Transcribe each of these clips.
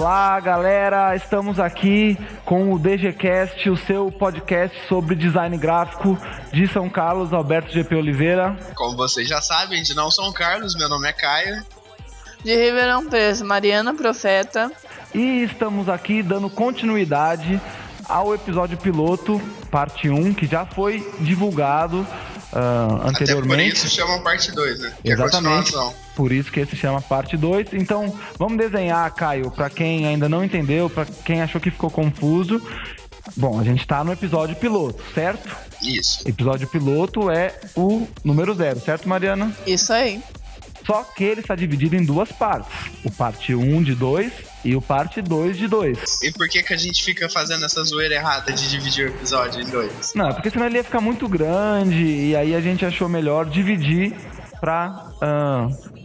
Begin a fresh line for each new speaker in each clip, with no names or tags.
Olá, galera! Estamos aqui com o DGCast, o seu podcast sobre design gráfico de São Carlos, Alberto GP Oliveira.
Como vocês já sabem, de não São Carlos, meu nome é Caio.
De Ribeirão Preto, Mariana Profeta.
E estamos aqui dando continuidade ao episódio piloto, parte 1, que já foi divulgado uh, anteriormente. Até por
isso chama parte 2, né? Que
é Exatamente. É por isso que esse chama parte 2. Então, vamos desenhar, Caio, para quem ainda não entendeu, para quem achou que ficou confuso. Bom, a gente tá no episódio piloto, certo?
Isso.
Episódio piloto é o número zero, certo, Mariana?
Isso aí.
Só que ele está dividido em duas partes. O parte 1 de 2 e o parte 2 de 2.
E por que, que a gente fica fazendo essa zoeira errada de dividir o episódio em dois?
Não, porque senão ele ia ficar muito grande e aí a gente achou melhor dividir pra uh,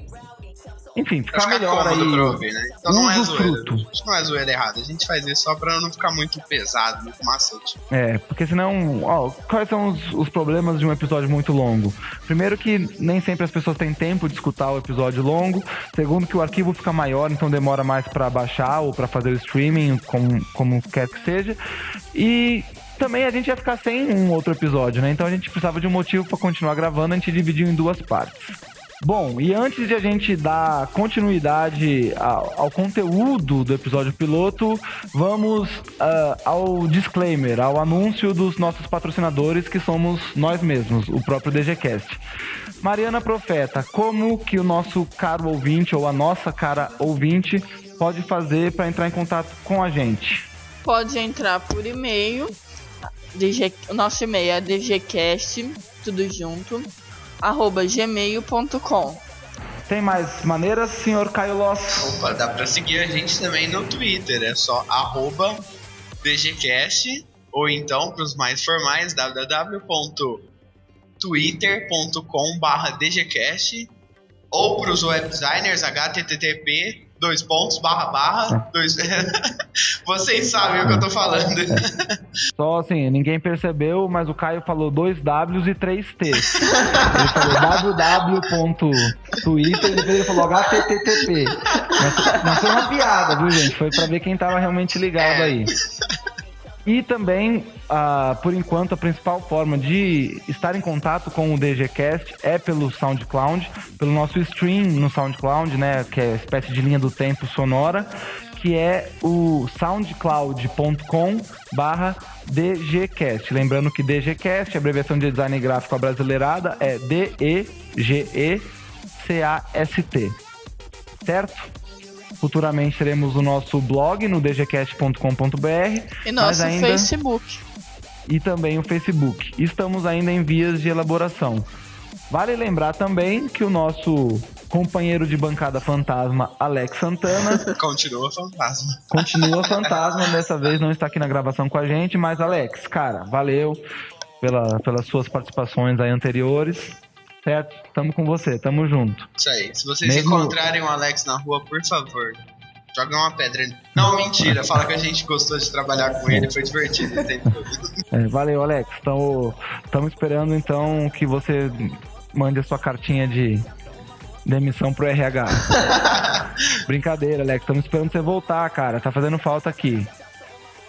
enfim, ficar melhor aí.
Ouvir, né? Então não é zoeira. Fruto. Não é zoeira errada. A gente faz isso só pra não ficar muito pesado, muito macete.
É, porque senão, ó, quais são os, os, problemas de um episódio muito longo? Primeiro que nem sempre as pessoas têm tempo de escutar o episódio longo. Segundo que o arquivo fica maior, então demora mais para baixar ou para fazer o streaming, como, como quer que seja. E também a gente ia ficar sem um outro episódio, né? Então a gente precisava de um motivo para continuar gravando, a gente dividiu em duas partes. Bom, e antes de a gente dar continuidade ao, ao conteúdo do episódio piloto, vamos uh, ao disclaimer, ao anúncio dos nossos patrocinadores, que somos nós mesmos, o próprio DGCast. Mariana Profeta, como que o nosso caro ouvinte ou a nossa cara ouvinte pode fazer para entrar em contato com a gente?
Pode entrar por e-mail. DG, o nosso e-mail é dgcast, tudo junto, gmail.com.
Tem mais maneiras, senhor Caio Loss?
Opa, dá pra seguir a gente também no Twitter, é só arroba DGCast, ou então, para os mais formais, www.twitter.com barra DGCast, ou para os web designers, http dois pontos, barra, barra, dois... Vocês sabem o que eu tô falando.
Só assim, ninguém percebeu, mas o Caio falou dois Ws e três T's. Ele falou www.twitter e depois ele falou http. Mas, mas foi uma piada, viu, gente? Foi pra ver quem tava realmente ligado é. aí. E também, uh, por enquanto, a principal forma de estar em contato com o DGCast é pelo SoundCloud, pelo nosso stream no SoundCloud, né, que é espécie de linha do tempo sonora, que é o soundcloud.com barra DGCast. Lembrando que DGCast, a abreviação de design gráfico brasileirada, é D-E-G-E-C-A-S-T. Certo? Futuramente teremos o nosso blog no dgcast.com.br.
E nosso ainda... Facebook.
E também o Facebook. Estamos ainda em vias de elaboração. Vale lembrar também que o nosso companheiro de bancada fantasma, Alex Santana.
Continua fantasma.
Continua fantasma, dessa vez não está aqui na gravação com a gente, mas Alex, cara, valeu pela, pelas suas participações aí anteriores. Certo? Tamo com você, tamo junto.
Isso aí. Se vocês Mesmo... encontrarem o Alex na rua, por favor, joga uma pedra. Não, mentira. Fala que a gente gostou de trabalhar com ele, foi divertido.
É, valeu, Alex. Estamos esperando então que você mande a sua cartinha de demissão pro RH. Brincadeira, Alex. Estamos esperando você voltar, cara. Tá fazendo falta aqui.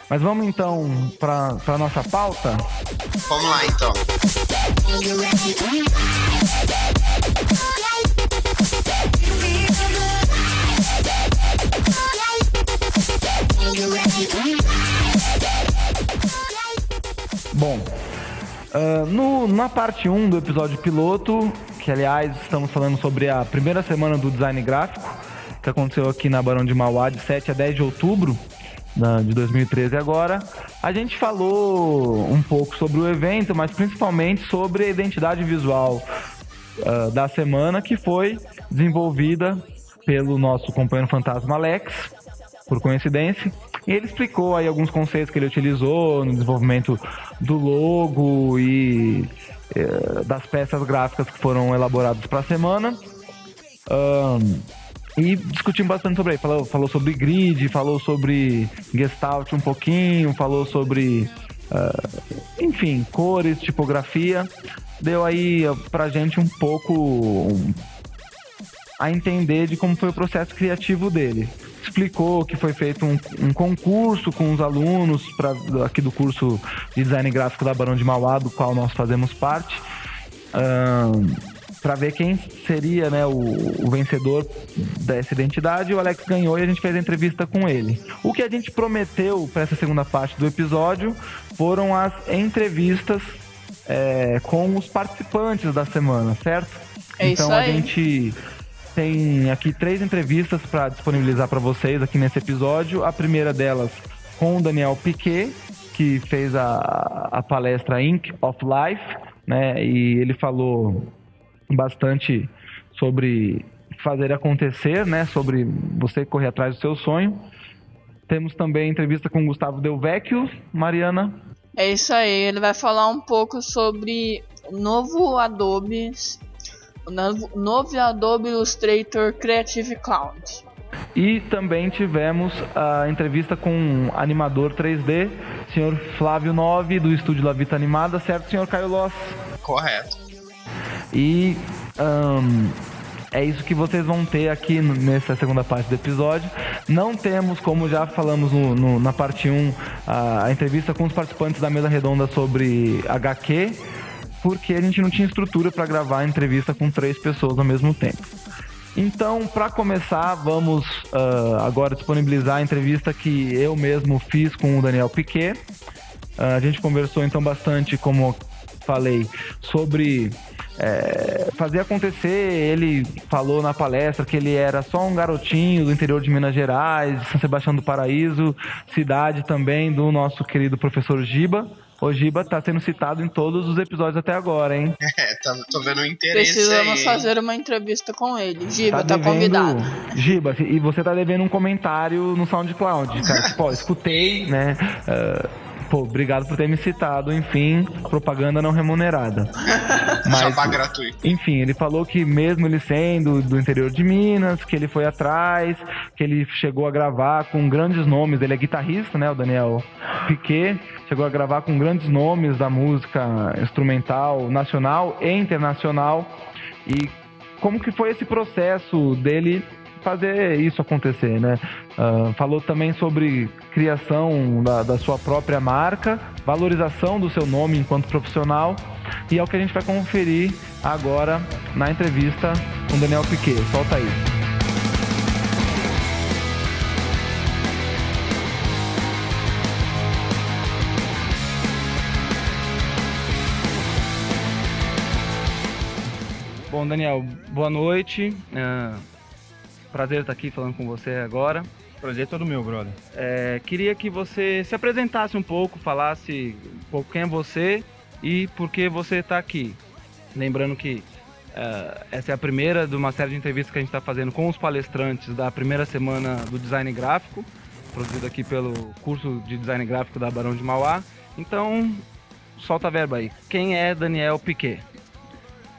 Mas vamos então para a nossa pauta?
Vamos lá então.
Bom, uh, no, na parte 1 do episódio piloto, que aliás estamos falando sobre a primeira semana do design gráfico, que aconteceu aqui na Barão de Mauá de 7 a 10 de outubro, de 2013 agora. A gente falou um pouco sobre o evento, mas principalmente sobre a identidade visual uh, da semana, que foi desenvolvida pelo nosso companheiro fantasma Alex, por coincidência. E ele explicou aí alguns conceitos que ele utilizou no desenvolvimento do logo e uh, das peças gráficas que foram elaboradas para a semana. Um, e discutimos bastante sobre aí. Falou, falou sobre grid, falou sobre Gestalt um pouquinho, falou sobre, uh, enfim, cores, tipografia. Deu aí pra gente um pouco um, a entender de como foi o processo criativo dele. explicou que foi feito um, um concurso com os alunos pra, aqui do curso de design gráfico da Barão de Mauá, do qual nós fazemos parte. Um, para ver quem seria né, o, o, vencedor dessa identidade. O Alex ganhou e a gente fez a entrevista com ele. O que a gente prometeu para essa segunda parte do episódio foram as entrevistas é, com os participantes da semana, certo?
É
então
a
gente tem aqui três entrevistas para disponibilizar para vocês aqui nesse episódio. A primeira delas com o Daniel Piquet, que fez a, a palestra Ink of Life, né? E ele falou bastante sobre fazer acontecer, né? Sobre você correr atrás do seu sonho. Temos também entrevista com Gustavo Delvecchio, Mariana.
É isso aí, ele vai falar um pouco sobre o novo Adobe, o novo, novo Adobe Illustrator Creative Cloud.
E também tivemos a entrevista com o animador 3D, senhor Flávio Nove, do estúdio Lavita Animada, certo, senhor Caio Loss?
Correto.
E um, é isso que vocês vão ter aqui nessa segunda parte do episódio. Não temos, como já falamos no, no, na parte 1, a, a entrevista com os participantes da mesa redonda sobre HQ, porque a gente não tinha estrutura para gravar a entrevista com três pessoas ao mesmo tempo. Então, para começar, vamos uh, agora disponibilizar a entrevista que eu mesmo fiz com o Daniel Piquet. Uh, a gente conversou então bastante, como falei, sobre é, fazer acontecer. Ele falou na palestra que ele era só um garotinho do interior de Minas Gerais, de São Sebastião do Paraíso, cidade também do nosso querido professor Giba. O Giba tá sendo citado em todos os episódios até agora, hein?
É, tá, tô vendo o interesse
Precisamos
aí.
fazer uma entrevista com ele. Giba, tá, tá convidado.
Giba, e você tá devendo um comentário no SoundCloud, cara. Pô, escutei, né? Uh, Pô, obrigado por ter me citado, enfim, propaganda não remunerada.
Mas, Jabá gratuito.
Enfim, ele falou que mesmo ele sendo do interior de Minas, que ele foi atrás, que ele chegou a gravar com grandes nomes, ele é guitarrista, né, o Daniel Piquet, chegou a gravar com grandes nomes da música instrumental nacional e internacional. E como que foi esse processo dele fazer isso acontecer, né? Uh, falou também sobre criação da, da, sua própria marca, valorização do seu nome enquanto profissional e é o que a gente vai conferir agora na entrevista com Daniel Piquet. Solta aí. Bom, Daniel, boa noite. Uh Prazer estar aqui falando com você agora.
Prazer é todo meu, brother.
É, queria que você se apresentasse um pouco, falasse um pouco quem é você e por que você está aqui. Lembrando que uh, essa é a primeira de uma série de entrevistas que a gente está fazendo com os palestrantes da primeira semana do design gráfico, produzido aqui pelo curso de design gráfico da Barão de Mauá. Então, solta a verba aí. Quem é Daniel Piquet?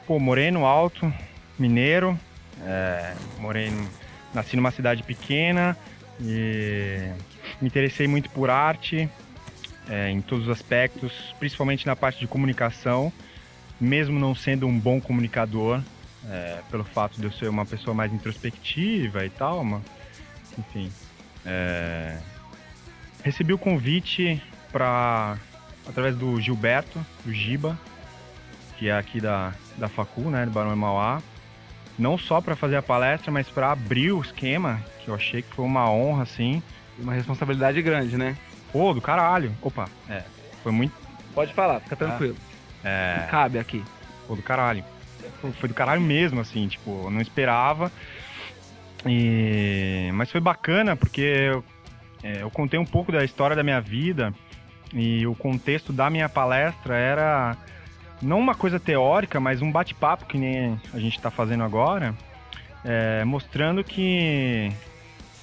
Pô, moreno, alto, mineiro, é, moreno nasci numa cidade pequena e me interessei muito por arte é, em todos os aspectos, principalmente na parte de comunicação, mesmo não sendo um bom comunicador, é, pelo fato de eu ser uma pessoa mais introspectiva e tal, mas, enfim. É, recebi o convite para através do Gilberto, do Giba, que é aqui da, da Facu, né, do Barão Mauá, não só para fazer a palestra, mas para abrir o esquema, que eu achei que foi uma honra, assim.
Uma responsabilidade grande, né?
Pô, do caralho. Opa, é. Foi muito.
Pode falar, fica tranquilo.
É.
Cabe aqui.
Pô, do caralho. Foi do caralho mesmo, assim, tipo, eu não esperava. E... Mas foi bacana porque eu, é, eu contei um pouco da história da minha vida e o contexto da minha palestra era não uma coisa teórica, mas um bate-papo que nem a gente está fazendo agora, é, mostrando que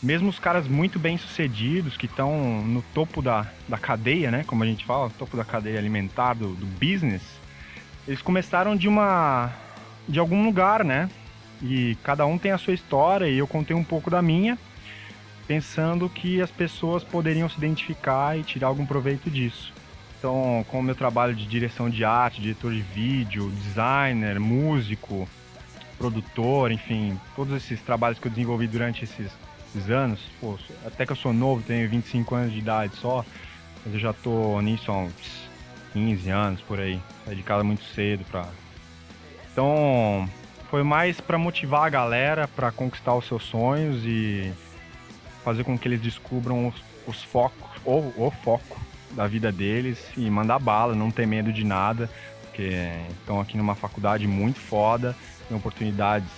mesmo os caras muito bem sucedidos, que estão no topo da, da cadeia, né, como a gente fala, topo da cadeia alimentar do, do business, eles começaram de uma de algum lugar, né? E cada um tem a sua história e eu contei um pouco da minha, pensando que as pessoas poderiam se identificar e tirar algum proveito disso. Então, com o meu trabalho de direção de arte, diretor de vídeo, designer, músico, produtor, enfim, todos esses trabalhos que eu desenvolvi durante esses esses anos. Pô, até que eu sou novo, tenho 25 anos de idade só, mas eu já tô nisso há uns 15 anos por aí. Saí de casa muito cedo pra. Então, foi mais para motivar a galera para conquistar os seus sonhos e fazer com que eles descubram os, os focos, ou o foco da vida deles e mandar bala, não ter medo de nada, porque estão aqui numa faculdade muito foda, tem oportunidades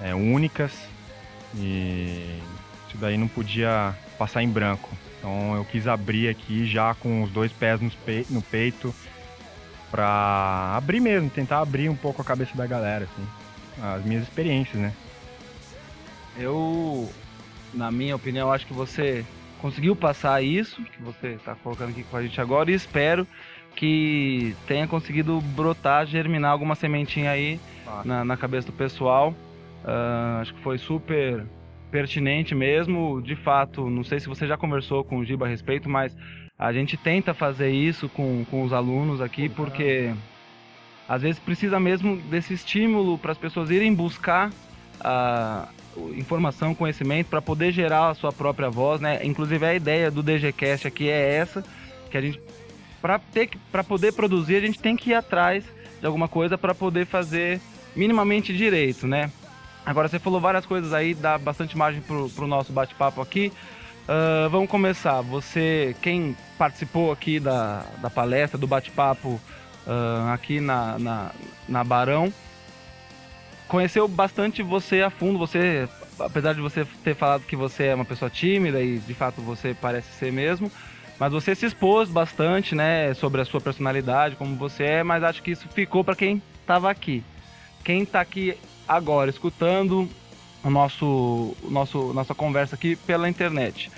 é, únicas e isso daí não podia passar em branco. Então eu quis abrir aqui já com os dois pés no peito para abrir mesmo, tentar abrir um pouco a cabeça da galera, assim, as minhas experiências, né?
Eu, na minha opinião, acho que você conseguiu passar isso que você está colocando aqui com a gente agora e espero que tenha conseguido brotar, germinar alguma sementinha aí ah. na, na, cabeça do pessoal. Uh, acho que foi super pertinente mesmo. De fato, não sei se você já conversou com o Giba a respeito, mas a gente tenta fazer isso com, com os alunos aqui porque às vezes precisa mesmo desse estímulo para as pessoas irem buscar a, informação, conhecimento para poder gerar a sua própria voz, né? Inclusive a ideia do DGCast aqui é essa, que a gente para ter para poder produzir, a gente tem que ir atrás de alguma coisa para poder fazer minimamente direito, né? Agora você falou várias coisas aí, dá bastante margem pro, pro nosso bate-papo aqui. Uh, vamos começar. Você, quem participou aqui da, da palestra, do bate-papo uh, aqui na, na, na Barão, conheceu bastante você a fundo. Você, apesar de você ter falado que você é uma pessoa tímida e de fato você parece ser mesmo, mas você se expôs bastante, né, sobre a sua personalidade, como você é. Mas acho que isso ficou para quem estava aqui. Quem está aqui agora escutando o nosso, o nosso nossa conversa aqui pela internet.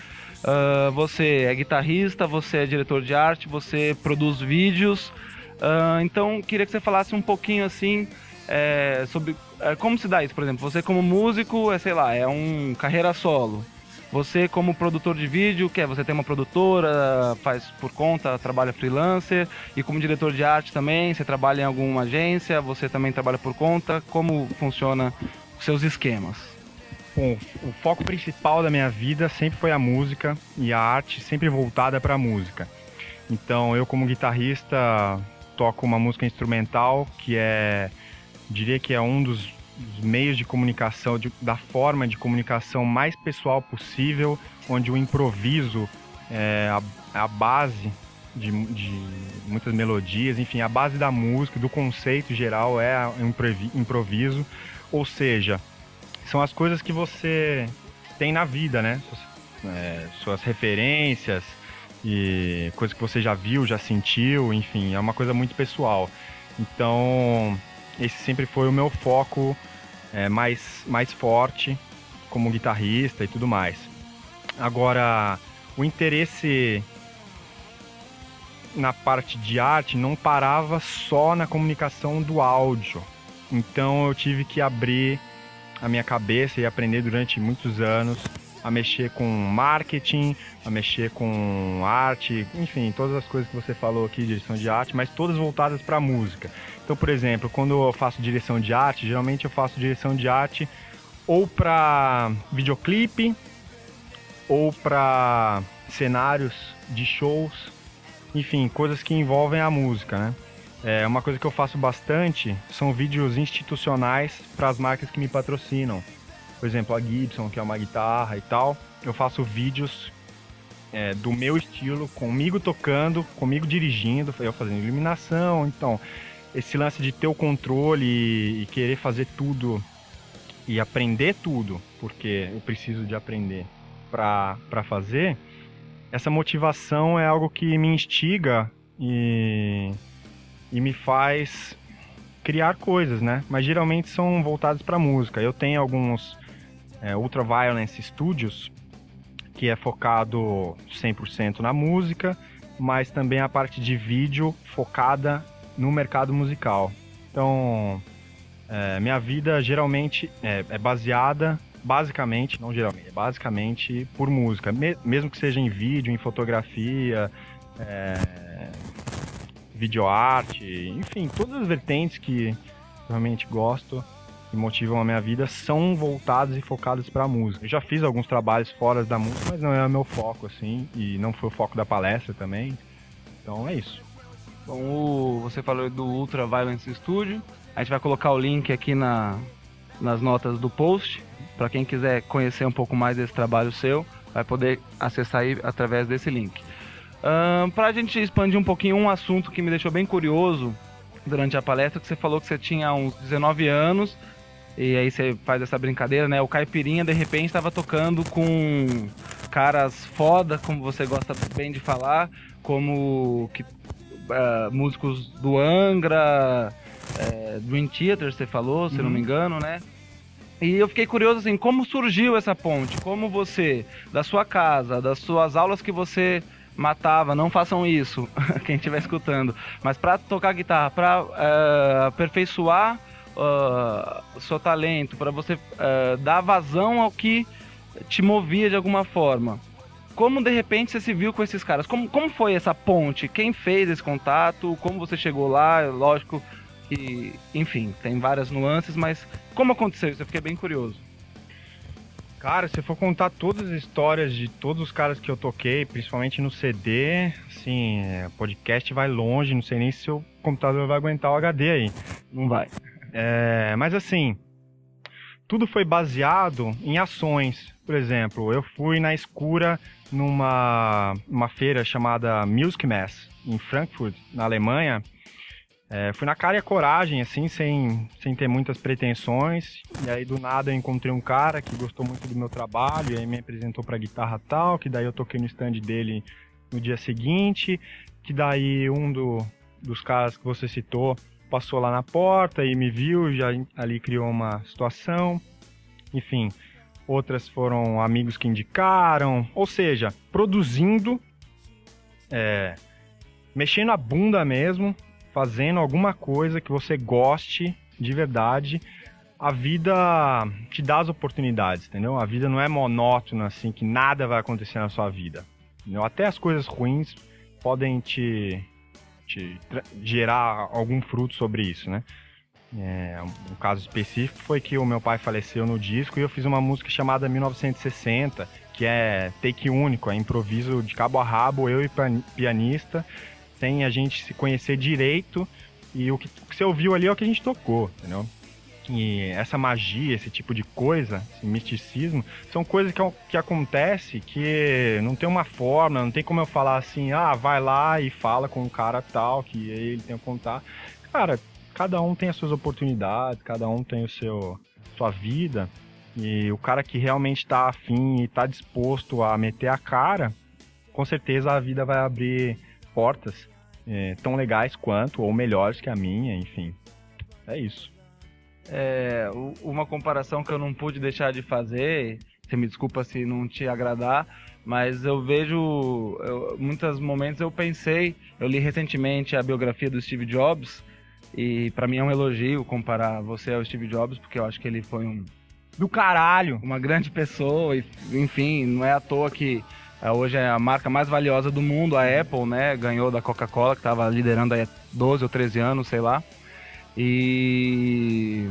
Uh, você é guitarrista, você é diretor de arte, você produz vídeos. Uh, então queria que você falasse um pouquinho assim é, sobre como se dá isso, por exemplo, você como músico, é sei lá, é um carreira solo. Você como produtor de vídeo, que é você tem uma produtora, faz por conta, trabalha freelancer, e como diretor de arte também, você trabalha em alguma agência, você também trabalha por conta, como funciona os seus esquemas?
Bom, o foco principal da minha vida sempre foi a música e a arte sempre voltada para a música. Então, eu como guitarrista toco uma música instrumental que é diria que é um dos, meios de comunicação, de, da forma de comunicação mais pessoal possível, onde o improviso é a, a base de, de, muitas melodias, enfim, a base da música, do conceito geral é o improviso, ou seja, são as coisas que você tem na vida, né? É, suas referências e coisas que você já viu, já sentiu, enfim, é uma coisa muito pessoal. Então, esse sempre foi o meu foco é, mais, mais forte como guitarrista e tudo mais. Agora, o interesse na parte de arte não parava só na comunicação do áudio. Então eu tive que abrir a minha cabeça e aprender durante muitos anos a mexer com marketing, a mexer com arte, enfim, todas as coisas que você falou aqui, direção de arte, mas todas voltadas para música. Então, por exemplo, quando eu faço direção de arte, geralmente eu faço direção de arte ou para videoclipe ou para cenários de shows, enfim, coisas que envolvem a música, né? É, uma coisa que eu faço bastante são vídeos institucionais para as marcas que me patrocinam por exemplo, a Gibson, que é uma guitarra e tal, eu faço vídeos é, do meu estilo, comigo tocando, comigo dirigindo, eu fazendo iluminação, então esse lance de ter o controle e, e querer fazer tudo e aprender tudo, porque eu preciso de aprender para fazer, essa motivação é algo que me instiga e, e me faz criar coisas, né? Mas geralmente são voltados para música. Eu tenho alguns é, Ultraviolence Studios, que é focado 100% na música, mas também a parte de vídeo focada no mercado musical. Então, é, minha vida geralmente é, é, baseada, basicamente, não geralmente, é basicamente por música, Me mesmo que seja em vídeo, em fotografia, é, videoarte, enfim, todas as vertentes que realmente gosto que motivam a minha vida são voltados e focados para a música. Eu já fiz alguns trabalhos fora da música, mas não é o meu foco, assim, e não foi o foco da palestra também. Então é isso.
Bom, o, você falou do Ultra Violence Studio. A gente vai colocar o link aqui na, nas notas do post. Para quem quiser conhecer um pouco mais desse trabalho seu, vai poder acessar aí através desse link. Um, Para a gente expandir um pouquinho um assunto que me deixou bem curioso durante a palestra, que você falou que você tinha uns 19 anos, e aí você faz essa brincadeira, né? O Caipirinha, de repente, estava tocando com caras foda, como você gosta bem de falar, como que, uh, músicos do Angra, uh, Dream Theater, você falou, se uhum. não me engano, né? E eu fiquei curioso assim, como surgiu essa ponte? Como você, da sua casa, das suas aulas que você matava, não façam isso, quem estiver escutando, mas para tocar guitarra, para uh, eh, aperfeiçoar uh, seu talento, para você uh, dar vazão ao que te movia de alguma forma. Como de repente você se viu com esses caras? Como, como foi essa ponte? Quem fez esse contato? Como você chegou lá? Lógico que, enfim, tem várias nuances, mas como aconteceu isso? Eu fiquei bem curioso.
Cara, se for contar todas as histórias de todos os caras que eu toquei, principalmente no CD, assim, o podcast vai longe, não sei nem se o computador vai aguentar o HD aí.
Não vai.
É, mas assim, tudo foi baseado em ações. Por exemplo, eu fui na escura numa uma feira chamada Music Mass, em Frankfurt, na Alemanha, é, fui na cara e a coragem, assim, sem, sem ter muitas pretensões. E aí, do nada, eu encontrei um cara que gostou muito do meu trabalho, e aí me apresentou pra guitarra tal, que daí eu toquei no stand dele no dia seguinte, que daí um do, dos caras que você citou passou lá na porta e me viu, já ali criou uma situação. Enfim, outras foram amigos que indicaram, ou seja, produzindo, é, mexendo a bunda mesmo, fazendo alguma coisa que você goste de verdade, a vida te dá as oportunidades, entendeu? A vida não é monótona, assim, que nada vai acontecer na sua vida. Entendeu? Até as coisas ruins podem te, te gerar algum fruto sobre isso, né? É, um caso específico foi que o meu pai faleceu no disco e eu fiz uma música chamada 1960, que é take único, é improviso de cabo a rabo, eu e pianista, sem a gente se conhecer direito. E o que, o que você ouviu ali é o que a gente tocou, entendeu? E essa magia, esse tipo de coisa, esse misticismo, são coisas que, que acontece que não tem uma forma, não tem como eu falar assim, ah, vai lá e fala com o cara tal, que ele tem a contar. Cara, cada um tem as suas oportunidades, cada um tem o seu sua vida. E o cara que realmente está afim e está disposto a meter a cara, com certeza a vida vai abrir portas é, tão legais quanto, ou melhores que a minha, enfim. É isso.
É, uma comparação que eu não pude deixar de fazer, você me desculpa se não te agradar, mas eu vejo, eu, muitos momentos eu pensei, eu li recentemente a biografia do Steve Jobs, e para mim é um elogio comparar você ao Steve Jobs, porque eu acho que ele foi um do caralho, uma grande pessoa, e, enfim, não é à toa que é, hoje é a marca mais valiosa do mundo, a Apple, né? Ganhou da Coca-Cola, que estava liderando há 12 ou 13 anos, sei lá. E.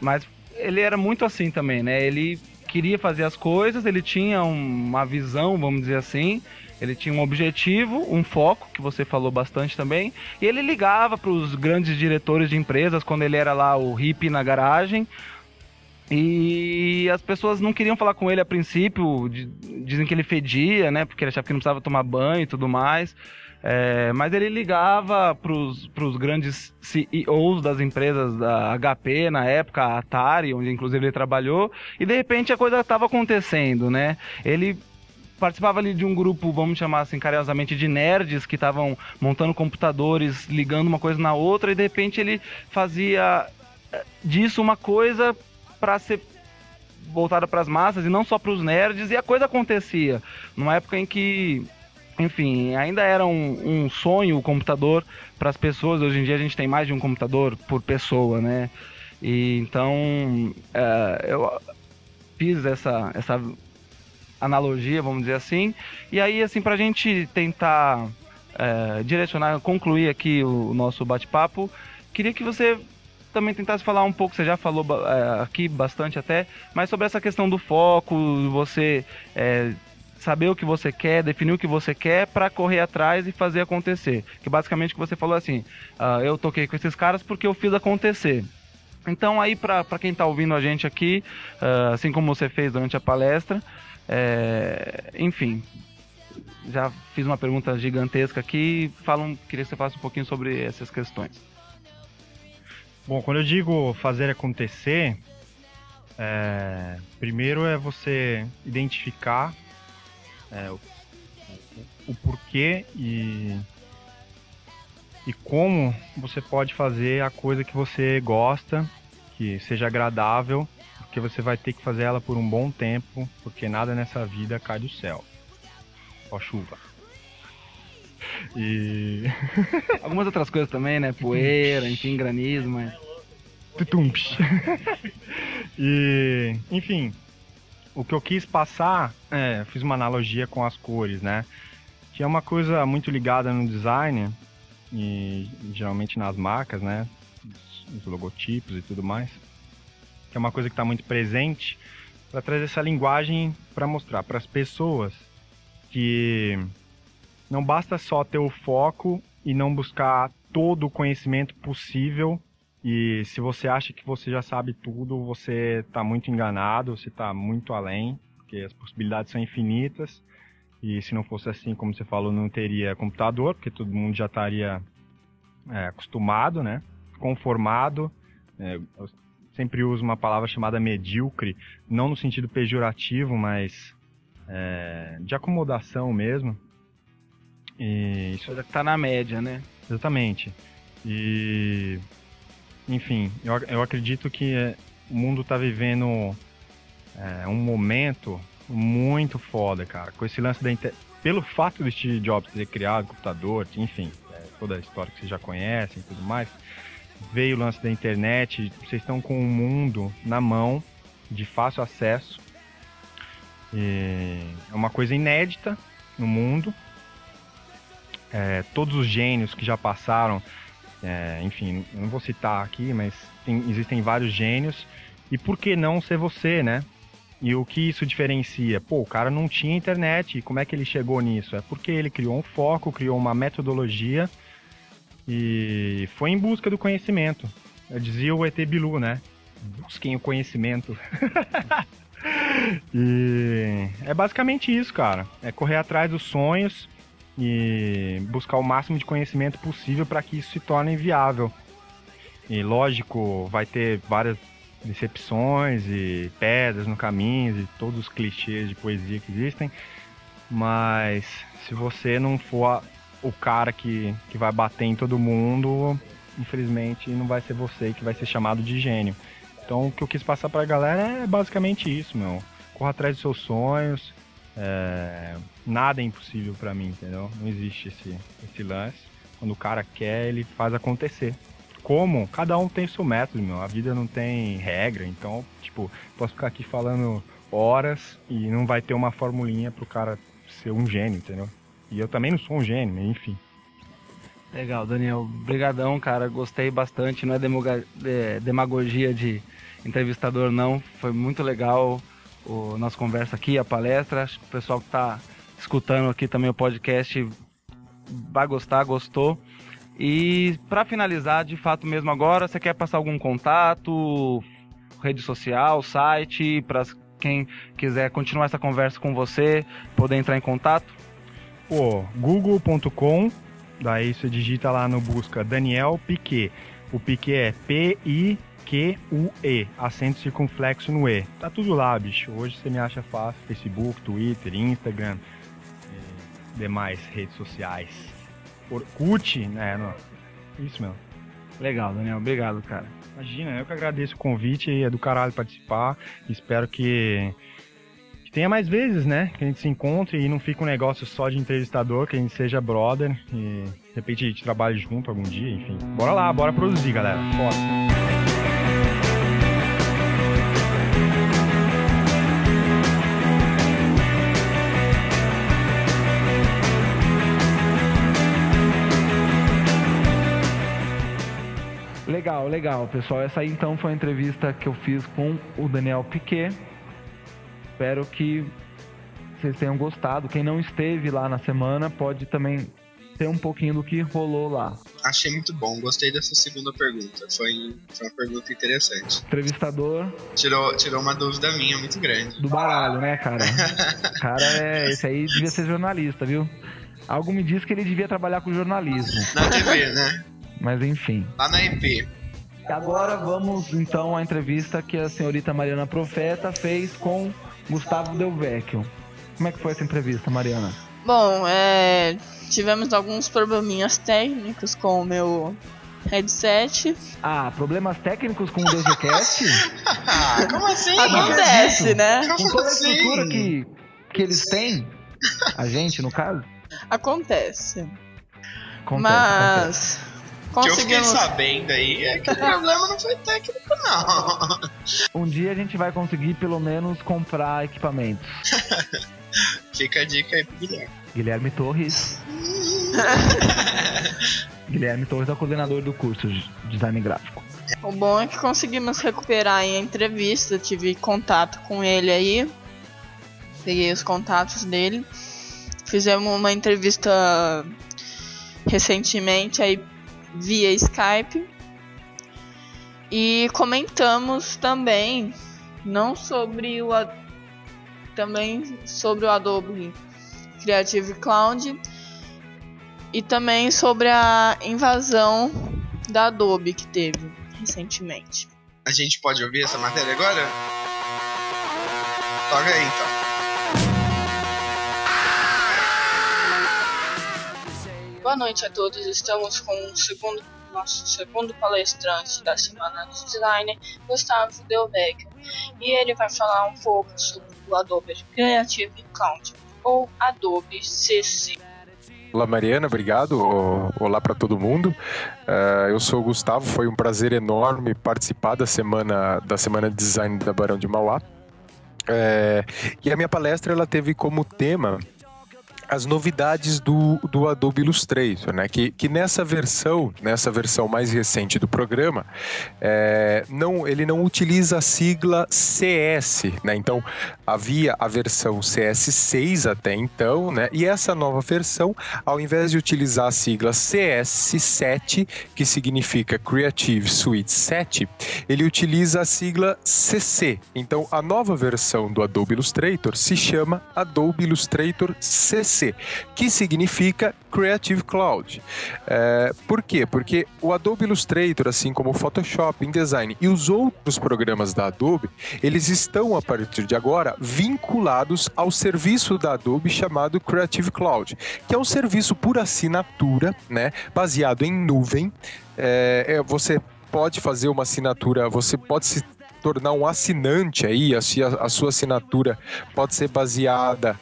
Mas ele era muito assim também, né? Ele queria fazer as coisas, ele tinha uma visão, vamos dizer assim. Ele tinha um objetivo, um foco, que você falou bastante também, e ele ligava para os grandes diretores de empresas quando ele era lá o hippie na garagem, e as pessoas não queriam falar com ele a princípio, dizem que ele fedia, né? Porque ele achava que não precisava tomar banho e tudo mais. É, mas ele ligava para os grandes CEOs das empresas da HP na época, a Atari, onde inclusive ele trabalhou, e de repente a coisa estava acontecendo, né? Ele participava ali de um grupo, vamos chamar assim carinhosamente, de nerds que estavam montando computadores, ligando uma coisa na outra, e de repente ele fazia eh, disso uma coisa para ser voltada para as massas e não só para os nerds, e a coisa acontecia. Numa época em que, enfim, ainda era um, um sonho o computador para as pessoas. Hoje em dia a gente tem mais de um computador por pessoa, né? E então é, eu fiz essa, essa analogia, vamos dizer assim. E aí, assim, para a gente tentar é, direcionar, concluir aqui o, o nosso bate-papo, queria que você
também tentasse falar um pouco, você já falou é, aqui bastante até, mas sobre essa questão do foco, você saber o que você quer, definir o que você quer para correr atrás e fazer acontecer. Que basicamente que você falou assim, uh, eu toquei com esses caras porque eu fiz acontecer. Então aí para quem está ouvindo a gente aqui, uh, assim como você fez durante a palestra, é, enfim, já fiz uma pergunta gigantesca aqui, falam, queria que você falasse um pouquinho sobre essas questões.
Bom, quando eu digo fazer acontecer, é, primeiro é você identificar é, o, o, porquê e, e como você pode fazer a coisa que você gosta, que seja agradável, porque você vai ter que fazer ela por um bom tempo, porque nada nessa vida cai do céu. Só chuva. E.
Algumas outras coisas também, né? Poeira, enfim, granizo, mas.
Tutumps. e. Enfim, o que eu quis passar, é, fiz uma analogia com as cores, né? Que é uma coisa muito ligada no design e geralmente nas marcas, né? Os logotipos e tudo mais. Que é uma coisa que está muito presente para trazer essa linguagem para mostrar para as pessoas que não basta só ter o foco e não buscar todo o conhecimento possível e se você acha que você já sabe tudo, você está muito enganado, você está muito além, porque as possibilidades são infinitas. E se não fosse assim, como você falou, não teria computador, porque todo mundo já estaria é, acostumado, né? Conformado. É, eu sempre uso uma palavra chamada medíocre, não no sentido pejorativo, mas é, de acomodação mesmo.
E isso está na média, né?
Exatamente. E enfim, eu, eu acredito que é, o mundo está vivendo é, um momento muito foda, cara. Com esse lance da inter... Pelo fato do Steve Jobs ter criado o computador, enfim, é, toda a história que vocês já conhecem e tudo mais, veio o lance da internet, vocês estão com o mundo na mão, de fácil acesso. E é uma coisa inédita no mundo. É, todos os gênios que já passaram é, enfim, não vou citar aqui, mas tem, existem vários gênios. E por que não ser você, né? E o que isso diferencia? Pô, o cara não tinha internet, como é que ele chegou nisso? É porque ele criou um foco, criou uma metodologia e foi em busca do conhecimento. Eu dizia o ET Bilu, né? Busquem o conhecimento. e é basicamente isso, cara. É correr atrás dos sonhos e buscar o máximo de conhecimento possível para que isso se torne viável. E lógico, vai ter várias decepções e pedras no caminho e todos os clichês de poesia que existem, mas se você não for o cara que, que vai bater em todo mundo, infelizmente não vai ser você que vai ser chamado de gênio. Então o que eu quis passar para a galera é basicamente isso, meu. Corra atrás dos seus sonhos, é, nada é impossível para mim, entendeu? Não existe esse, esse lance. Quando o cara quer, ele faz acontecer. Como? Cada um tem seu método, meu. A vida não tem regra, então, tipo, posso ficar aqui falando horas e não vai ter uma formulinha pro cara ser um gênio, entendeu? E eu também não sou um gênio, enfim.
Legal, Daniel. Obrigadão, cara. Gostei bastante. Não é demagogia de entrevistador, não. Foi muito legal o nossa conversa aqui, a palestra. Acho que o pessoal que está escutando aqui também o podcast vai gostar, gostou. E para finalizar, de fato mesmo agora, você quer passar algum contato, rede social, site, para quem quiser continuar essa conversa com você, poder entrar em contato?
Pô, google.com, daí você digita lá no busca Daniel Piquet. O Piquet é P-I-Q-U-E, acento circunflexo no E. Tá tudo lá, bicho. Hoje você me acha fácil, Facebook, Twitter, Instagram, demais redes sociais. Orkut, né? Não. Isso mesmo.
Legal, Daniel. Obrigado, cara.
Imagina, eu que agradeço o convite é do caralho participar. Espero que, que tenha mais vezes, né? Que a gente se encontre e não fique um negócio só de entrevistador, que a gente seja brother e de repente a gente trabalhe junto algum dia, enfim. Bora lá, bora produzir, galera. Foda.
Legal, legal, pessoal. Essa aí então foi a entrevista que eu fiz com o Daniel Piquet. Espero que vocês tenham gostado. Quem não esteve lá na semana pode também ter um pouquinho do que rolou lá.
Achei muito bom, gostei dessa segunda pergunta. Foi, foi uma pergunta interessante.
Entrevistador.
Tirou, tirou uma dúvida minha muito grande.
Do baralho, né, cara? cara, é, esse aí devia ser jornalista, viu? Algo me diz que ele devia trabalhar com jornalismo.
Na TV, né?
Mas enfim.
Lá na IP.
Agora vamos então à entrevista que a senhorita Mariana Profeta fez com Gustavo Del Vecchio. Como é que foi essa entrevista, Mariana?
Bom, é, tivemos alguns probleminhas técnicos com o meu headset.
Ah, problemas técnicos com o DGCast?
ah, como assim?
Acontece, né?
Com
Como
toda a
assim?
estrutura que, que eles têm, a gente, no caso?
Acontece.
Acontece, acontece.
O que eu fiquei
conseguimos.
sabendo aí é que o problema não foi técnico, não.
Um dia a gente vai conseguir pelo menos comprar equipamentos.
Fica a dica aí pro Guilherme.
Guilherme Torres. Guilherme Torres é o coordenador do curso de design gráfico.
O bom é que conseguimos recuperar aí a entrevista, tive contato com ele aí. Peguei os contatos dele. Fizemos uma entrevista recentemente aí via Skype. E comentamos também não sobre o também sobre o Adobe Creative Cloud e também sobre a invasão da Adobe que teve recentemente.
A gente pode ouvir essa matéria agora? Toca aí então.
Boa noite a todos, estamos com o segundo, nosso segundo palestrante da Semana do Designer, Gustavo Del Vecchio, e ele vai falar um pouco sobre o Adobe Creative Cloud, ou Adobe CC.
Olá Mariana, obrigado. Olá para todo mundo. Eh, eu sou o Gustavo. Foi um prazer enorme participar da semana da semana de design da Barão de Mauá. Eh, e a minha palestra ela teve como tema as novidades do, do Adobe Illustrator, né? Que, que nessa versão, nessa versão mais recente do programa, é, não, ele não utiliza a sigla CS, né? Então havia a versão CS6 até então, né? E essa nova versão, ao invés de utilizar a sigla CS7, que significa Creative Suite 7, ele utiliza a sigla CC. Então a nova versão do Adobe Illustrator se chama Adobe Illustrator CC, que significa Creative Cloud. É, por quê? Porque o Adobe Illustrator, assim como o Photoshop, InDesign e os outros programas da Adobe, eles estão a partir de agora vinculados ao serviço da Adobe chamado Creative Cloud, que é um serviço por assinatura, né, baseado em nuvem. É, é, você pode fazer uma assinatura, você pode se tornar um assinante aí, a sua, a sua assinatura pode ser baseada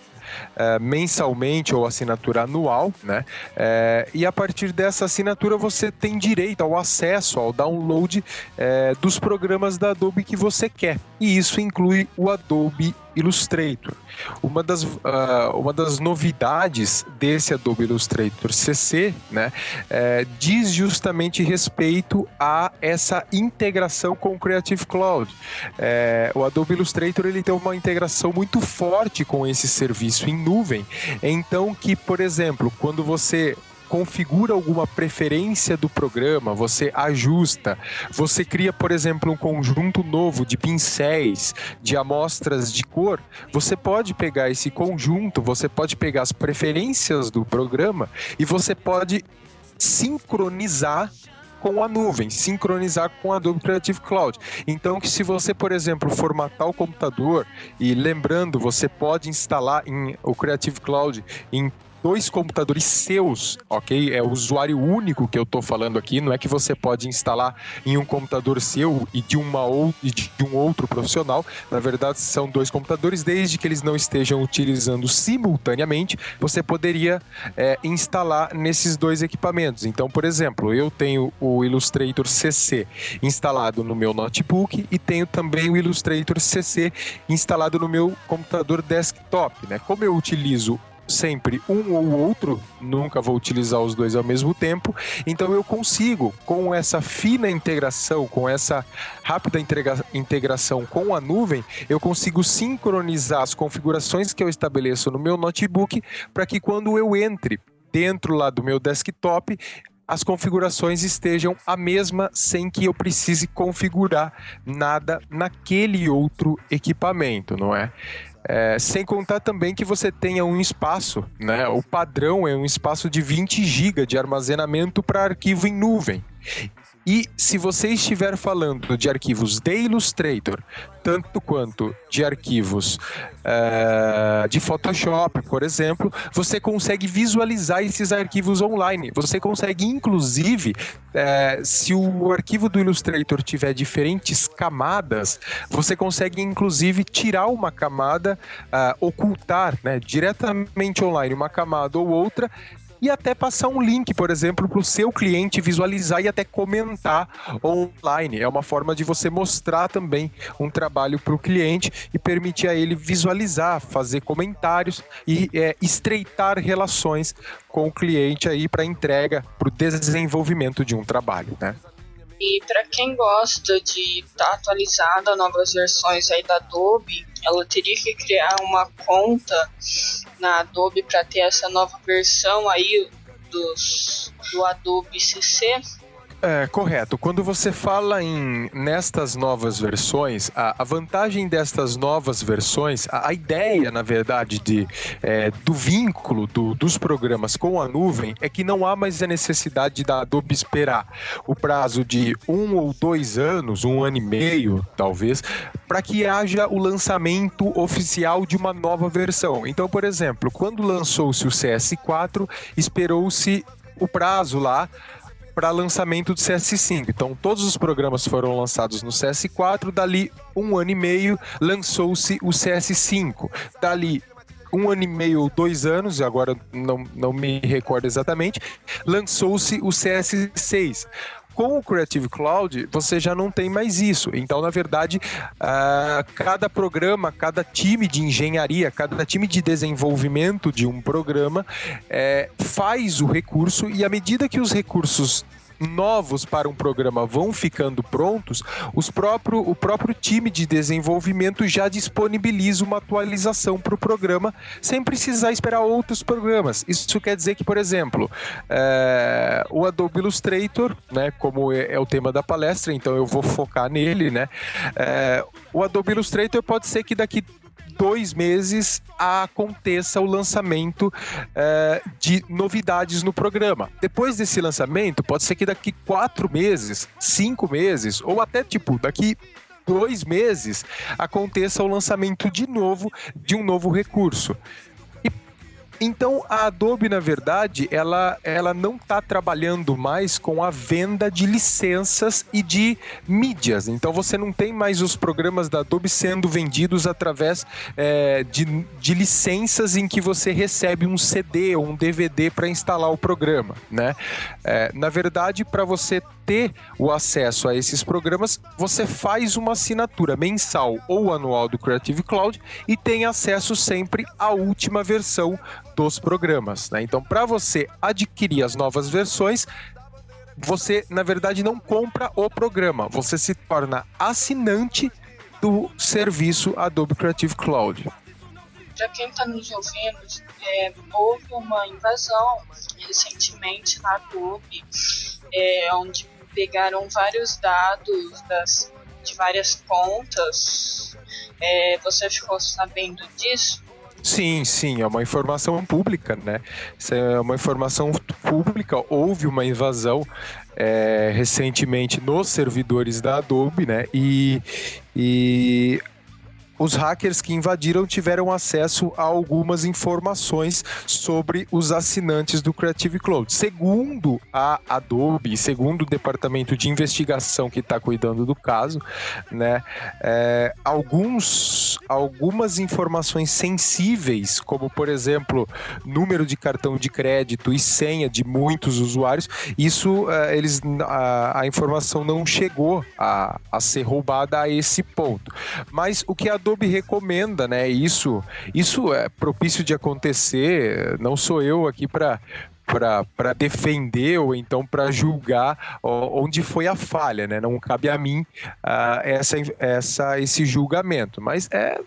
eh, mensalmente ou assinatura anual, né? Eh, e a partir dessa assinatura você tem direito ao acesso, ao download eh, dos programas da Adobe que você quer. E isso inclui o Adobe Illustrator. Uma das, ah, uma das novidades desse Adobe Illustrator CC, né, eh, diz justamente respeito a essa integração com o Creative Cloud. É, o Adobe Illustrator ele tem uma integração muito forte com esse serviço em nuvem. Então que, por exemplo, quando você configura alguma preferência do programa, você ajusta, você cria, por exemplo, um conjunto novo de pincéis, de amostras de cor, você pode pegar esse conjunto, você pode pegar as preferências do programa e você pode sincronizar com a nuvem, sincronizar com a Adobe Creative Cloud. Então, que se você, por exemplo, formatar o computador e lembrando, você pode instalar em, o Creative Cloud em dois computadores seus, ok? É o usuário único que eu estou falando aqui, não é que você pode instalar em um computador seu e de, uma ou, e de um outro profissional. Na verdade, são dois computadores, desde que eles não estejam utilizando simultaneamente, você poderia é, instalar nesses dois equipamentos. Então, por exemplo, eu tenho o Illustrator CC instalado no meu notebook e tenho também o Illustrator CC instalado no meu computador desktop. Né? Como eu utilizo sempre um ou outro, nunca vou utilizar os dois ao mesmo tempo. Então eu consigo, com essa fina integração, com essa rápida integra integração com a nuvem, eu consigo sincronizar as configurações que eu estabeleço no meu notebook para que quando eu entre dentro lá do meu desktop, as configurações estejam a mesma sem que eu precise configurar nada naquele outro equipamento, não é? É, sem contar também que você tenha um espaço, né? O padrão é um espaço de 20 GB de armazenamento para arquivo em nuvem. E se você estiver falando de arquivos de Illustrator, tanto quanto de arquivos uh, de Photoshop, por exemplo, você consegue visualizar esses arquivos online. Você consegue, inclusive, uh, se o arquivo do Illustrator tiver diferentes camadas, você consegue, inclusive, tirar uma camada, uh, ocultar né, diretamente online uma camada ou outra e até passar um link, por exemplo, para o seu cliente visualizar e até comentar online. É uma forma de você mostrar também um trabalho para o cliente e permitir a ele visualizar, fazer comentários e é, estreitar relações com o cliente aí para entrega, para o desenvolvimento de um trabalho, né?
E para quem gosta de estar tá atualizado a novas versões aí da Adobe, ela teria que criar uma conta na Adobe para ter essa nova versão aí dos, do Adobe CC.
É, correto. Quando você fala em nestas novas versões, a, a vantagem destas novas versões, a, a ideia, na verdade, de, é, do vínculo do, dos programas com a nuvem é que não há mais a necessidade da Adobe esperar o prazo de um ou dois anos, um ano e meio, talvez, para que haja o lançamento oficial de uma nova versão. Então, por exemplo, quando lançou-se o CS4, esperou-se o prazo lá para lançamento do CS5. Então, todos os programas foram lançados no CS4, dali um ano e meio lançou-se o CS5. Dali um ano e meio ou dois anos, agora não, não me recordo exatamente, lançou-se o CS6 com o Creative Cloud, você já não tem mais isso. Então, na verdade, uh, cada programa, cada time de engenharia, cada time de desenvolvimento de um programa é, faz o recurso e à medida que os recursos novos para um programa vão ficando prontos, os próprio, o próprio time de desenvolvimento já disponibiliza uma atualização para o programa sem precisar esperar outros programas. Isso quer dizer que, por exemplo, é, o Adobe Illustrator, né, como é, é, o tema da palestra, então eu vou focar nele, né? É, o Adobe Illustrator pode ser que daqui dois meses aconteça o lançamento é, de novidades no programa. Depois desse lançamento, pode ser que daqui quatro meses, cinco meses, ou até tipo daqui dois meses aconteça o lançamento de novo de um novo recurso. Então a Adobe, na verdade, ela, ela não está trabalhando mais com a venda de licenças e de mídias. Então você não tem mais os programas da Adobe sendo vendidos através é, de, de licenças em que você recebe um CD ou um DVD para instalar o programa. Né? É, na verdade, para você ter o acesso a esses programas, você faz uma assinatura mensal ou anual do Creative Cloud e tem acesso sempre à última versão dos programas. Né? Então, para você adquirir as novas versões, você na verdade não compra o programa, você se torna assinante do serviço Adobe Creative Cloud.
Para quem está nos ouvindo, é, houve uma invasão recentemente na Adobe, é, onde pegaram vários dados das, de várias contas. É, você ficou sabendo disso?
Sim, sim, é uma informação pública, né? Isso é uma informação pública. Houve uma invasão é, recentemente nos servidores da Adobe, né? E, e os hackers que invadiram tiveram acesso a algumas informações sobre os assinantes do Creative Cloud. Segundo a Adobe, segundo o departamento de investigação que está cuidando do caso, né, é, alguns, algumas informações sensíveis, como por exemplo número de cartão de crédito e senha de muitos usuários, isso é, eles a, a, informação não chegou a, a ser roubada a esse ponto. Mas o que a Adobe recomenda, né? Isso, isso é propício de acontecer. Não sou eu aqui para para defender ou então para julgar onde foi a falha, né? Não cabe a mim uh, essa, essa, esse julgamento, mas é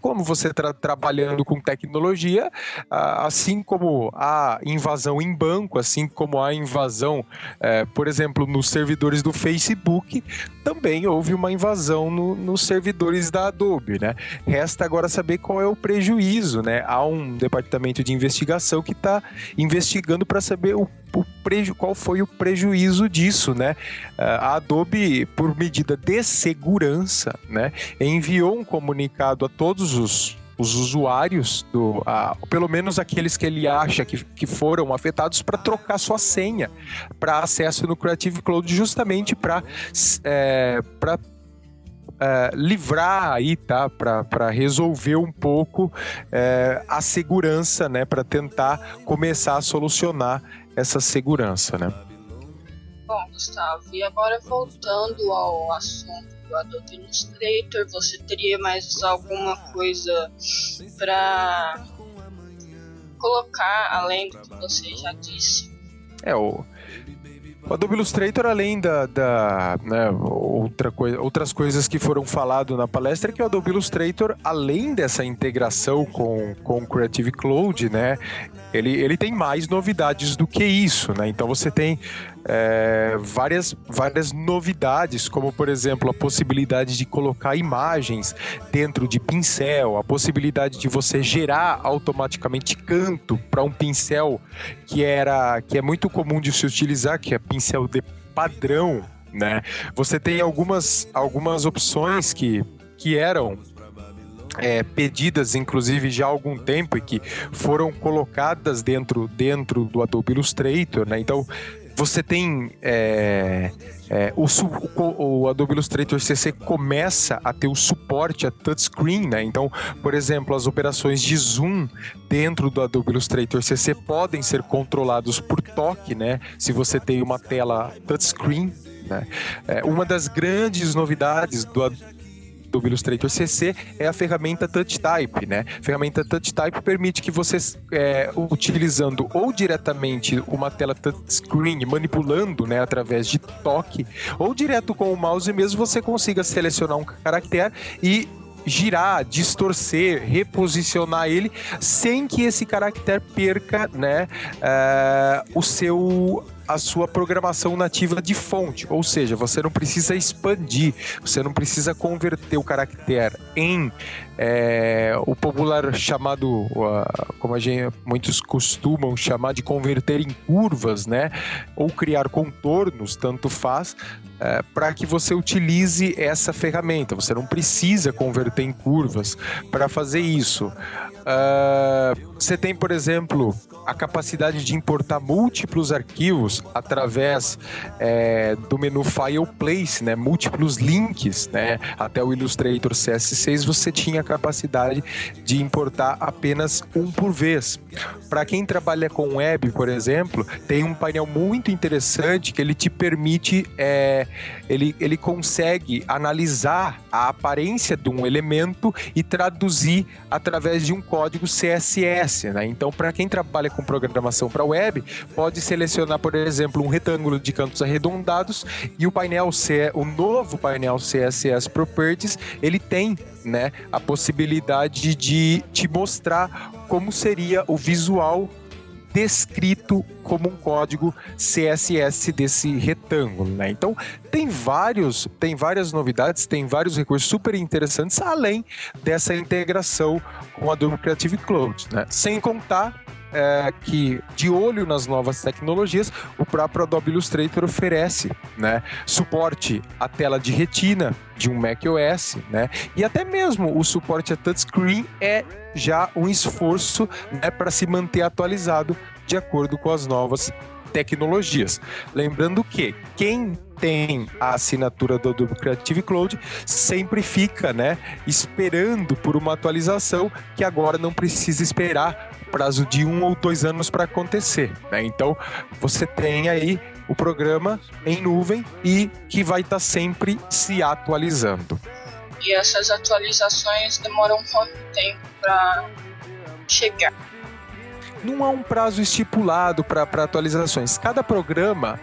como você está trabalhando com tecnologia, assim como a invasão em banco, assim como a invasão, é, por exemplo, nos servidores do Facebook, também houve uma invasão no, nos servidores da Adobe, né? Resta agora saber qual é o prejuízo, né? Há um departamento de investigação que está investigando para saber o o preju qual foi o prejuízo disso, né? A Adobe, por medida de segurança, né, enviou um comunicado a todos os os usuários, do, a, pelo menos aqueles que ele acha que, que foram afetados, para trocar sua senha para acesso no Creative Cloud, justamente para é, é, livrar aí, tá? Para resolver um pouco é, a segurança, né? Para tentar começar a solucionar essa segurança, né?
Bom, Gustavo, e agora voltando ao assunto do Adobe Illustrator, você teria mais alguma coisa para colocar além do que você já disse?
É, o, o Adobe Illustrator, além da, da né, outra outras coisas que foram falado na palestra, é que o Adobe Illustrator, além dessa integração com, com o Creative Cloud, né, ele, ele tem mais novidades do que isso, né? Então você tem é, várias, várias novidades, como por exemplo a possibilidade de colocar imagens dentro de pincel, a possibilidade de você gerar automaticamente canto para um pincel que era que é muito comum de se utilizar, que é pincel de padrão, né? Você tem algumas, algumas opções que, que eram é, pedidas, inclusive, já há algum tempo e que foram colocadas dentro, dentro do Adobe Illustrator, né? Então, você tem é, é, o, o, o, Adobe Illustrator CC começa a ter o suporte a touchscreen, né? Então, por exemplo, as operações de zoom dentro do Adobe Illustrator CC podem ser controlados por toque, né? Se você tem uma tela touchscreen, né? É, uma das grandes novidades do, do Illustrator CC é a ferramenta TouchType, né? A ferramenta TouchType permite que você, é, utilizando ou diretamente uma tela touchscreen, manipulando, né, através de toque, ou direto com o mouse mesmo, você consiga selecionar um caractere e girar, distorcer, reposicionar ele sem que esse caractere perca né, uh, o seu a sua programação nativa de fonte, ou seja, você não precisa expandir, você não precisa converter o caractere em é, o popular chamado, como a gente, muitos costumam chamar de converter em curvas, né? Ou criar contornos, tanto faz, é, para que você utilize essa ferramenta. Você não precisa converter em curvas para fazer isso. Uh, você tem, por exemplo, a capacidade de importar múltiplos arquivos através é, do menu File Place, né? Múltiplos links, né? Até o Illustrator CS6 você tinha a capacidade de importar apenas um por vez. Para quem trabalha com web, por exemplo, tem um painel muito interessante que ele te permite, é, ele, ele consegue analisar a aparência de um elemento e traduzir através de um código CSS. Né? Então, para quem trabalha com programação para web, pode selecionar, por exemplo, um retângulo de cantos arredondados e o painel C, o novo painel CSS Properties, ele tem né, a possibilidade de te mostrar como seria o visual descrito como um código CSS desse retângulo, né? Então tem vários, tem várias novidades, tem vários recursos super interessantes além dessa integração com o Adobe Creative Cloud, né? Sem contar é, que, de olho nas novas tecnologias, o próprio Adobe Illustrator oferece né, suporte à tela de retina de um macOS, né, e até mesmo o suporte a touchscreen é já um esforço né, para se manter atualizado de acordo com as novas tecnologias. Lembrando que quem tem a assinatura do Adobe Creative Cloud sempre fica, né, esperando por uma atualização que agora não precisa esperar prazo de um ou dois anos para acontecer. Né? Então você tem aí o programa em nuvem e que vai estar tá sempre se atualizando.
E essas atualizações demoram quanto tempo para chegar?
não há um prazo estipulado para atualizações. Cada programa,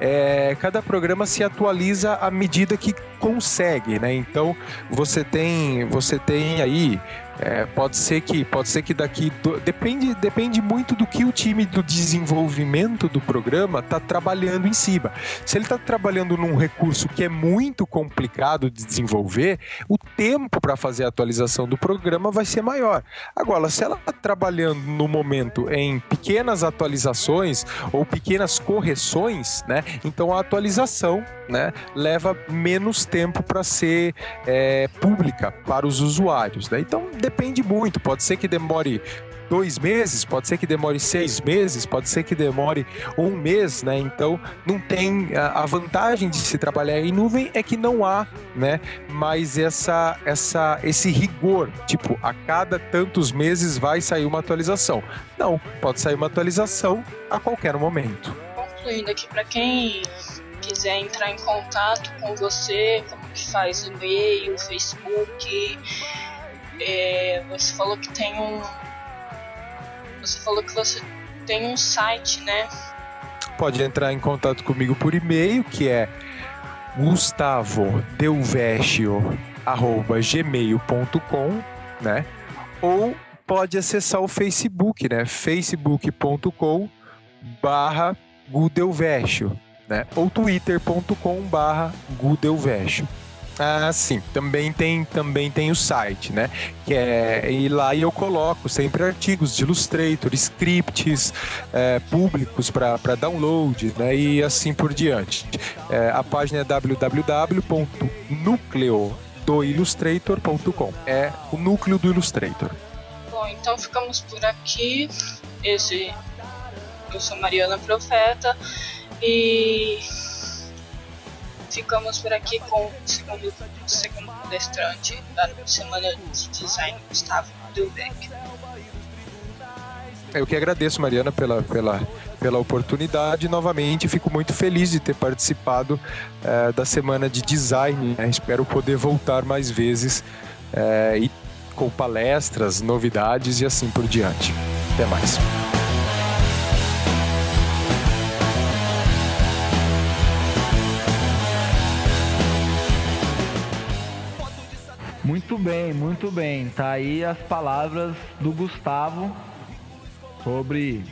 é, cada programa se atualiza à medida que consegue, né? Então você tem, você tem aí é, pode ser que pode ser que daqui do, depende depende muito do que o time do desenvolvimento do programa está trabalhando em cima. Se ele está trabalhando num recurso que é muito complicado de desenvolver, o tempo para fazer a atualização do programa vai ser maior. Agora, se ela está trabalhando no momento em pequenas atualizações ou pequenas correções, né? Então a atualização, né, leva menos tempo para ser é, pública para os usuários. Né? Então depende muito. Pode ser que demore dois meses, pode ser que demore seis meses, pode ser que demore um mês, né? Então não tem a vantagem de se trabalhar em nuvem é que não há, né? Mais essa, essa, esse rigor, tipo a cada tantos meses vai sair uma atualização. Não, pode sair uma atualização a qualquer momento.
Concluindo aqui para quem quiser entrar em contato com você, como que faz e-mail, Facebook é, você falou que tem um. Você falou que você tem um site, né?
Pode entrar em contato comigo por e-mail, que é gustavodelvecchio.gmail.com, né? Ou pode acessar o Facebook, né? facebook.com barra né? Ou twitter.com barra gudelvecchio. Ah, sim. Também tem, também tem o site, né? Que é, e lá eu coloco sempre artigos de Illustrator, scripts é, públicos para download, né? E assim por diante. É, a página é www.nucleodoillustrator.com. É o núcleo do Illustrator.
Bom, então ficamos por aqui. Esse eu sou Mariana Profeta e ficamos por aqui com o segundo, segundo palestrante da semana de design, Gustavo Dulbeck.
Eu que agradeço, Mariana, pela, pela, pela oportunidade. Novamente, fico muito feliz de ter participado uh, da semana de design. Né? Espero poder voltar mais vezes uh, e com palestras, novidades e assim por diante. Até mais.
Muito bem, muito bem. Tá aí as palavras do Gustavo sobre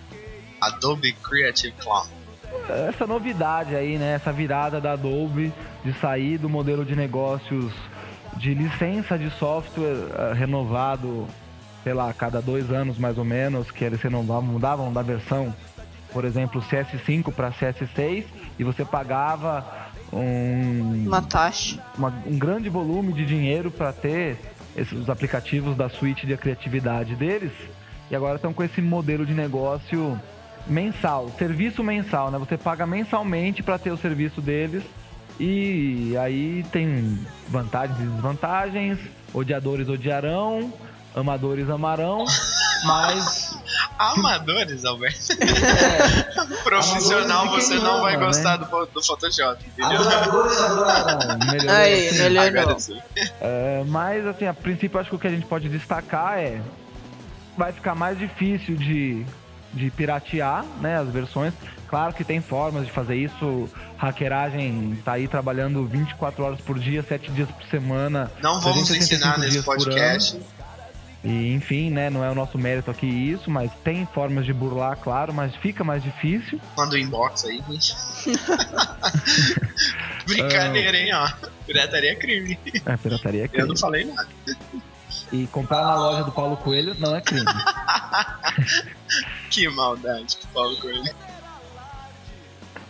Adobe Creative Cloud.
Essa novidade aí, né? Essa virada da Adobe de sair do modelo de negócios de licença de software uh, renovado, sei lá, cada dois anos mais ou menos, que eles renovavam, mudavam da versão, por exemplo, CS5 para CS6 e você pagava um,
uma taxa,
uma, um grande volume de dinheiro para ter esses, os aplicativos da suíte de criatividade deles. E agora estão com esse modelo de negócio mensal, serviço mensal, né? Você paga mensalmente para ter o serviço deles. E aí tem vantagens e desvantagens, odiadores odiarão, amadores amarão, mas
Amadores, Alberto. É. Profissional, Amadores você não ama, vai gostar né? do, do Photoshop, entendeu? Amadores
melhor Aí, assim. melhor não.
É, mas, assim, a princípio, acho que o que a gente pode destacar é. Vai ficar mais difícil de, de piratear né, as versões. Claro que tem formas de fazer isso. Hackeragem tá aí trabalhando 24 horas por dia, 7 dias por semana.
Não vamos ensinar nesse podcast.
E enfim, né, não é o nosso mérito aqui isso, mas tem formas de burlar, claro, mas fica mais difícil.
Manda o inbox aí, gente. Brincadeira, hein, ó. Pirataria é crime.
É, pirataria é crime.
Eu não falei nada.
E comprar na loja do Paulo Coelho não é crime.
que maldade com o Paulo Coelho.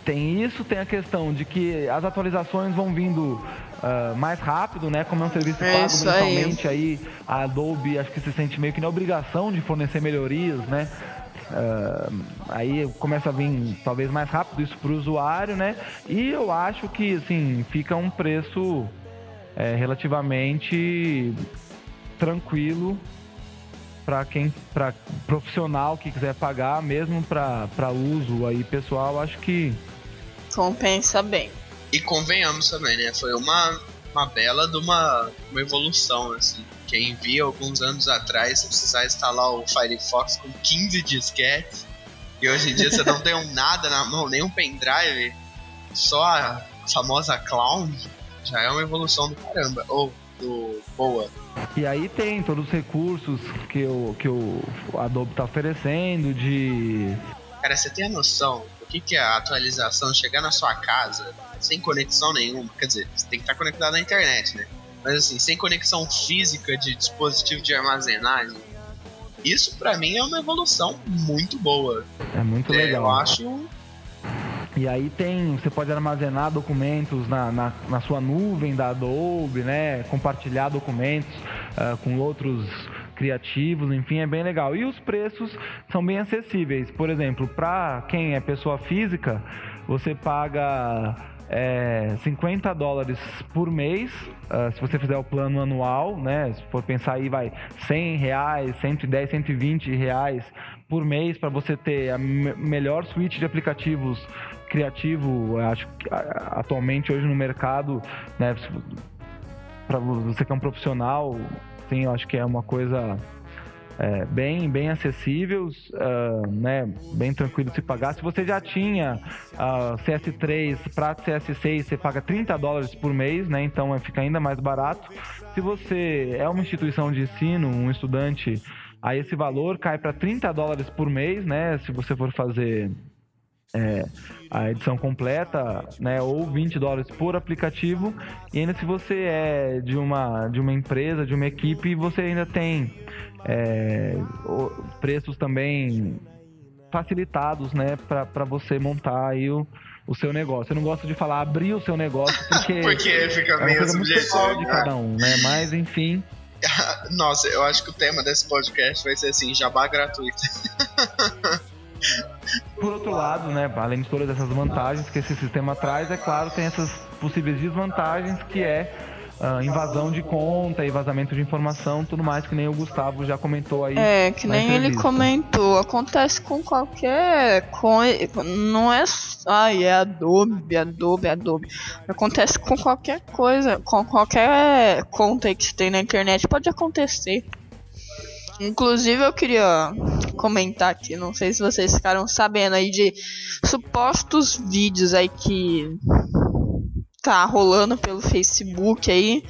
Tem isso, tem a questão de que as atualizações vão vindo uh, mais rápido, né? Como é um serviço é pago mensalmente, aí. aí. a Adobe acho que se sente meio que na obrigação de fornecer melhorias, né? Uh, aí começa a vir talvez mais rápido isso para o usuário, né? E eu acho que assim fica um preço é, relativamente tranquilo para quem para profissional que quiser pagar, mesmo para uso aí pessoal, acho que
compensa bem.
E convenhamos também, né? Foi uma uma bela de uma, uma evolução, assim. Quem via alguns anos atrás, você precisar instalar o Firefox com 15 disquetes, e hoje em dia você não tem um nada na mão, nem um pendrive, só a famosa clown, já é uma evolução do caramba. Ou do boa.
E aí tem todos os recursos que o, que o Adobe tá oferecendo de.
Cara, você tem a noção que, que é a atualização chegar na sua casa sem conexão nenhuma? Quer dizer, você tem que estar conectado na internet, né? Mas assim, sem conexão física de dispositivo de armazenagem. Isso para mim é uma evolução muito boa.
É muito
É,
legal.
Eu acho
E aí tem, você pode armazenar documentos na, na, na sua nuvem da Adobe, né? Compartilhar documentos ah, com outros criativos, enfim, é bem legal. E os preços são bem acessíveis. Por exemplo, para quem é pessoa física, você paga é, 50 dólares por mês, ah, se você fizer o plano anual, né? Se for pensar aí, vai 100 reais, 110, 120 reais por mês para você ter a me- melhor suíte de aplicativos criativo, acho que atualmente hoje no mercado, né? Para você que é um profissional, sim, eu acho que é uma coisa é, bem, bem acessível, ah, né, bem tranquilo de se pagar. Se você já tinha ah, CS3 para CS6, você paga 30 dólares por mês, né, então fica ainda mais barato. Se você é uma instituição de ensino, um estudante, aí esse valor cai para 30 dólares por mês, né, se você for fazer é, a edição completa, né, ou 20 dólares por aplicativo. E ainda se você é de uma, de uma empresa, de uma equipe, você ainda tem é, preços também facilitados, né, para você montar aí o, o seu negócio. Eu não gosto de falar abrir o seu negócio porque,
porque fica
é coisa muito pessoal de cada um, né? Mas enfim,
Nossa, eu acho que o tema desse podcast vai ser assim, jabá gratuito.
Por outro lado, né, além de todas essas vantagens que esse sistema traz, é claro, tem essas possíveis desvantagens que é ah, invasão de conta e vazamento de informação, tudo mais que nem o Gustavo já comentou aí.
É, que nem ele comentou, acontece com qualquer coisa, não é, ai, é Adobe, Adobe, Adobe. Acontece com qualquer coisa, com qualquer conta que você tem na internet, pode acontecer. Inclusive eu queria comentar aqui, não sei se vocês ficaram sabendo aí de supostos vídeos aí que tá rolando pelo Facebook aí,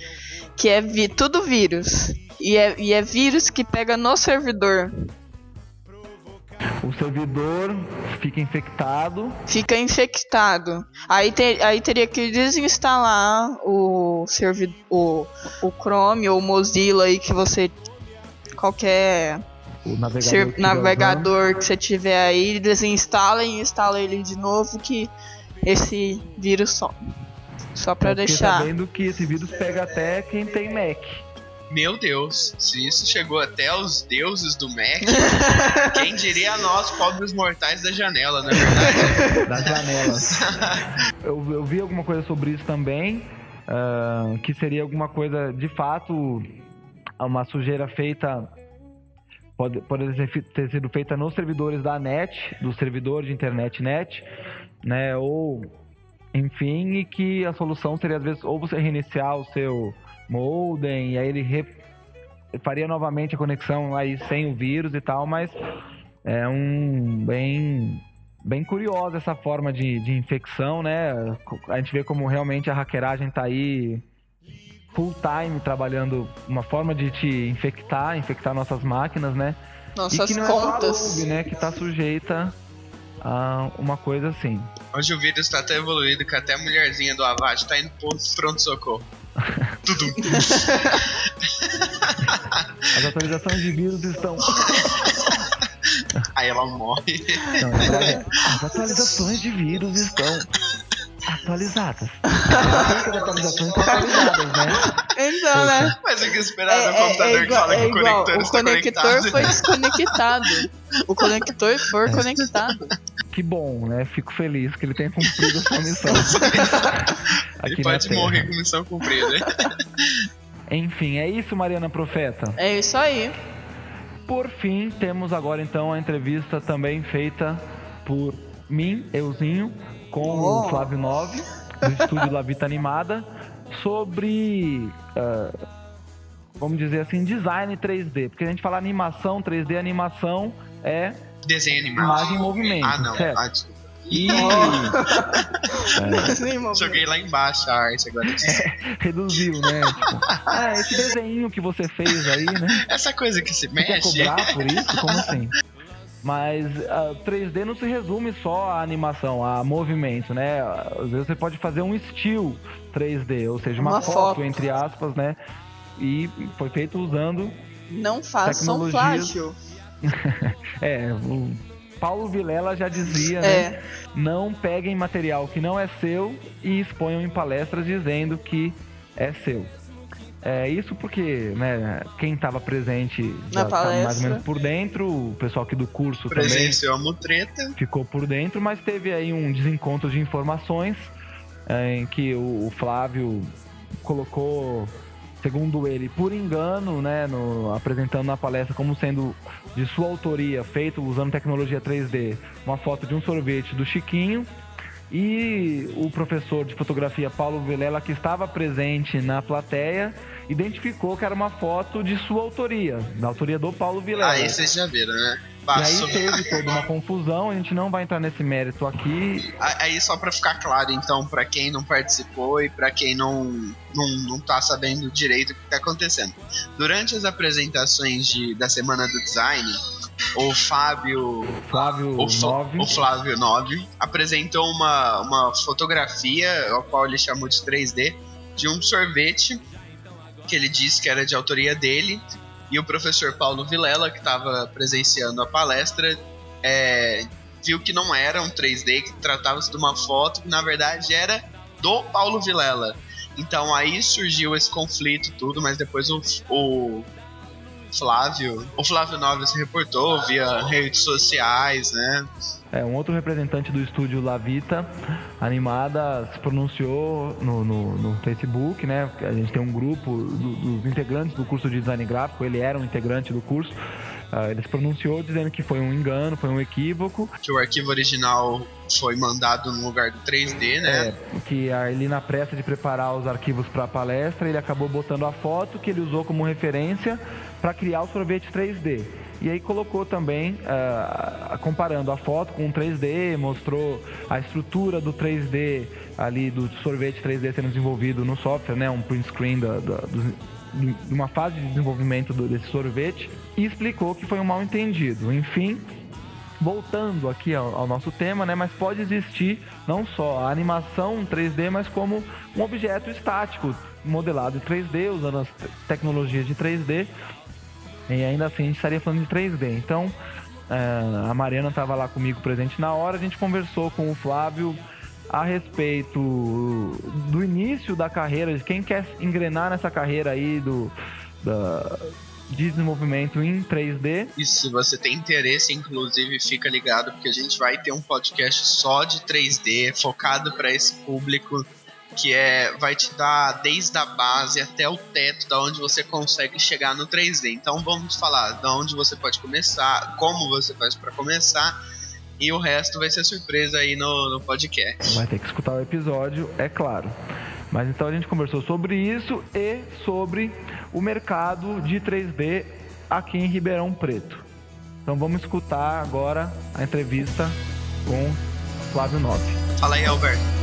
que é vi tudo vírus. E é, e é vírus que pega no servidor.
O servidor fica infectado,
Fica infectado. Aí, te- aí teria que desinstalar o, servi o, o Chrome ou o Mozilla aí que você. Qualquer
o navegador,
ser-
que
navegador que você tiver aí, desinstala e instala ele de novo que esse vírus some. Só pra
Eu
deixar.
sabendo que esse vírus pega até quem tem Mac.
Meu Deus, se isso chegou até os deuses do Mac, quem diria nós, pobres mortais da janela, não é verdade?
das janelas. eu, eu vi alguma coisa sobre isso também, ah, que seria alguma coisa de fato uma sujeira feita pode, pode ter sido feita nos servidores da net, do servidor de internet net, né, ou enfim, e que a solução seria às vezes ou você reiniciar o seu modem e aí ele re- faria novamente a conexão aí sem o vírus e tal, mas é um bem bem curiosa essa forma de, de infecção, né? A gente vê como realmente a hackeragem tá aí full time trabalhando uma forma de te infectar, infectar nossas máquinas, né?
Nossas
e que não é
contas.
Adobe, né? Que tá sujeita a uma coisa assim.
Hoje o vírus tá tão evoluído que até a mulherzinha do Avast tá indo pro pronto-socorro. Tudo.
As atualizações de vírus estão.
Aí ela morre.
Não, verdade, as atualizações de vírus estão atualizadas. As atualizações estão atualizadas, né?
Então, né?
Mas o que esperar
É,
no
é-
computador
é
que
igual,
fala
é
que o
igual.
conector
O conector foi desconectado. O conector foi conectado.
Que bom, né? Fico feliz que ele tenha cumprido a sua missão.
Ele
Aqui na
pode
Terra.
morrer com missão cumprida.
Enfim, é isso, Mariana Profeta.
É isso aí.
Por fim, temos agora então a entrevista também feita por mim, euzinho, com
Oh.
o Flávio Nove, do estúdio La Vita Animada, sobre, uh, vamos dizer assim, design 3D. Porque a gente fala animação 3D, animação é
desenho animado.
Imagem em movimento.
Ah, não.
Certo?
Ah, desculpa.
E
Sim,
Joguei lá embaixo a arte agora.
reduziu, né? Tipo, ah, esse desenho que você fez aí, né?
Essa coisa que se
Você quer
mexe.
cobrar por isso? Como assim? Mas ah, 3D não se resume só a animação, a movimento, né? Às vezes você pode fazer um estilo 3D, ou seja, uma,
Uma
foto,
foto.
entre aspas, né? E foi feito usando.
Não façam
Tecnologias.
plágio.
É, o Paulo Vilela já dizia, né?
É,
Não peguem material que não é seu e exponham em palestras dizendo que é seu. É isso porque, né, quem estava presente já tá mais ou menos por dentro, o pessoal aqui do curso também
Presenciou a mutreta.
ficou por dentro, mas teve aí um desencontro de informações é, em que o, o Flávio colocou, segundo ele, por engano, né, no- apresentando na palestra como sendo de sua autoria, feito usando tecnologia 3D, uma foto de um sorvete do Chiquinho. E o professor de fotografia Paulo Vilela, que estava presente na plateia, identificou que era uma foto de sua autoria, da autoria do Paulo Vilela.
Aí vocês já viram, né?
E
Passou.
aí teve toda uma confusão, a gente não vai entrar nesse mérito aqui.
Aí só pra ficar claro, então, pra quem não participou e pra quem não, não, não tá sabendo direito o que tá acontecendo. Durante as apresentações de, da Semana do Design, o Fábio
Flávio
o,
9.
o Flávio 9 apresentou uma, uma fotografia, a qual ele chamou de 3D, de um sorvete que ele disse que era de autoria dele. E o professor Paulo Vilela, que estava presenciando a palestra, é, viu que não era um 3D, que tratava-se de uma foto que na verdade era do Paulo Vilela. Então aí surgiu esse conflito tudo, mas depois o, o Flávio, o Flávio Nova se reportou via redes sociais, né?
É, um outro representante do estúdio Lavita Animada se pronunciou no, no, no Facebook, né? A gente tem um grupo do- dos integrantes do curso de design gráfico, ele era um integrante do curso. Ah, ele se pronunciou dizendo que foi um engano, foi um equívoco,
Que o arquivo original foi mandado no lugar do 3D, né?
é, que ali na pressa de preparar os arquivos para a palestra, ele acabou botando a foto que ele usou como referência para criar o sorvete 3D. E aí colocou também, ah, comparando a foto com o 3D, mostrou a estrutura do 3D ali, do sorvete 3D sendo desenvolvido no software, né? Um print screen da, da- do- de uma fase de desenvolvimento desse sorvete e explicou que foi um mal entendido. Enfim, voltando aqui ao, ao nosso tema, né? Mas pode existir não só a animação 3D, mas como um objeto estático modelado em 3D, usando as te- tecnologias de 3D. E ainda assim a gente estaria falando de 3D. Então, eh, a Mariana estava lá comigo presente na hora, a gente conversou com o Flávio a respeito do início da carreira, de quem quer engrenar nessa carreira aí do da, de desenvolvimento em 3D.
E se você tem interesse, inclusive, fica ligado, porque a gente vai ter um podcast só de 3D, focado para esse público, que é vai te dar desde a base até o teto, da onde você consegue chegar no 3D. Então vamos falar da onde você pode começar, como você faz para começar, e o resto vai ser surpresa aí no, no podcast.
Vai ter que escutar o episódio, é claro. Mas então a gente conversou sobre isso e sobre o mercado de 3D aqui em Ribeirão Preto. Então vamos escutar agora a entrevista com Flávio Nobre.
Fala aí, Alberto.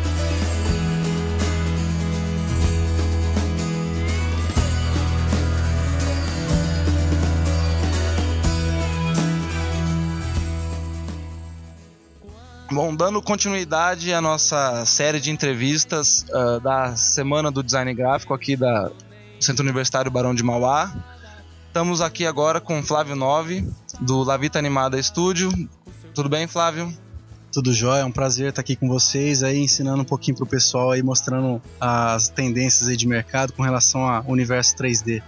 Bom, dando continuidade à nossa série de entrevistas ah, da Semana do Design Gráfico aqui da Centro Universitário Barão de Mauá. Estamos aqui agora com Flávio Nove, do Lavita Animada Estúdio. Tudo bem, Flávio?
Tudo jóia, é um prazer estar aqui com vocês aí, ensinando um pouquinho pro pessoal aí, mostrando as tendências aí de mercado com relação ao universo 3D.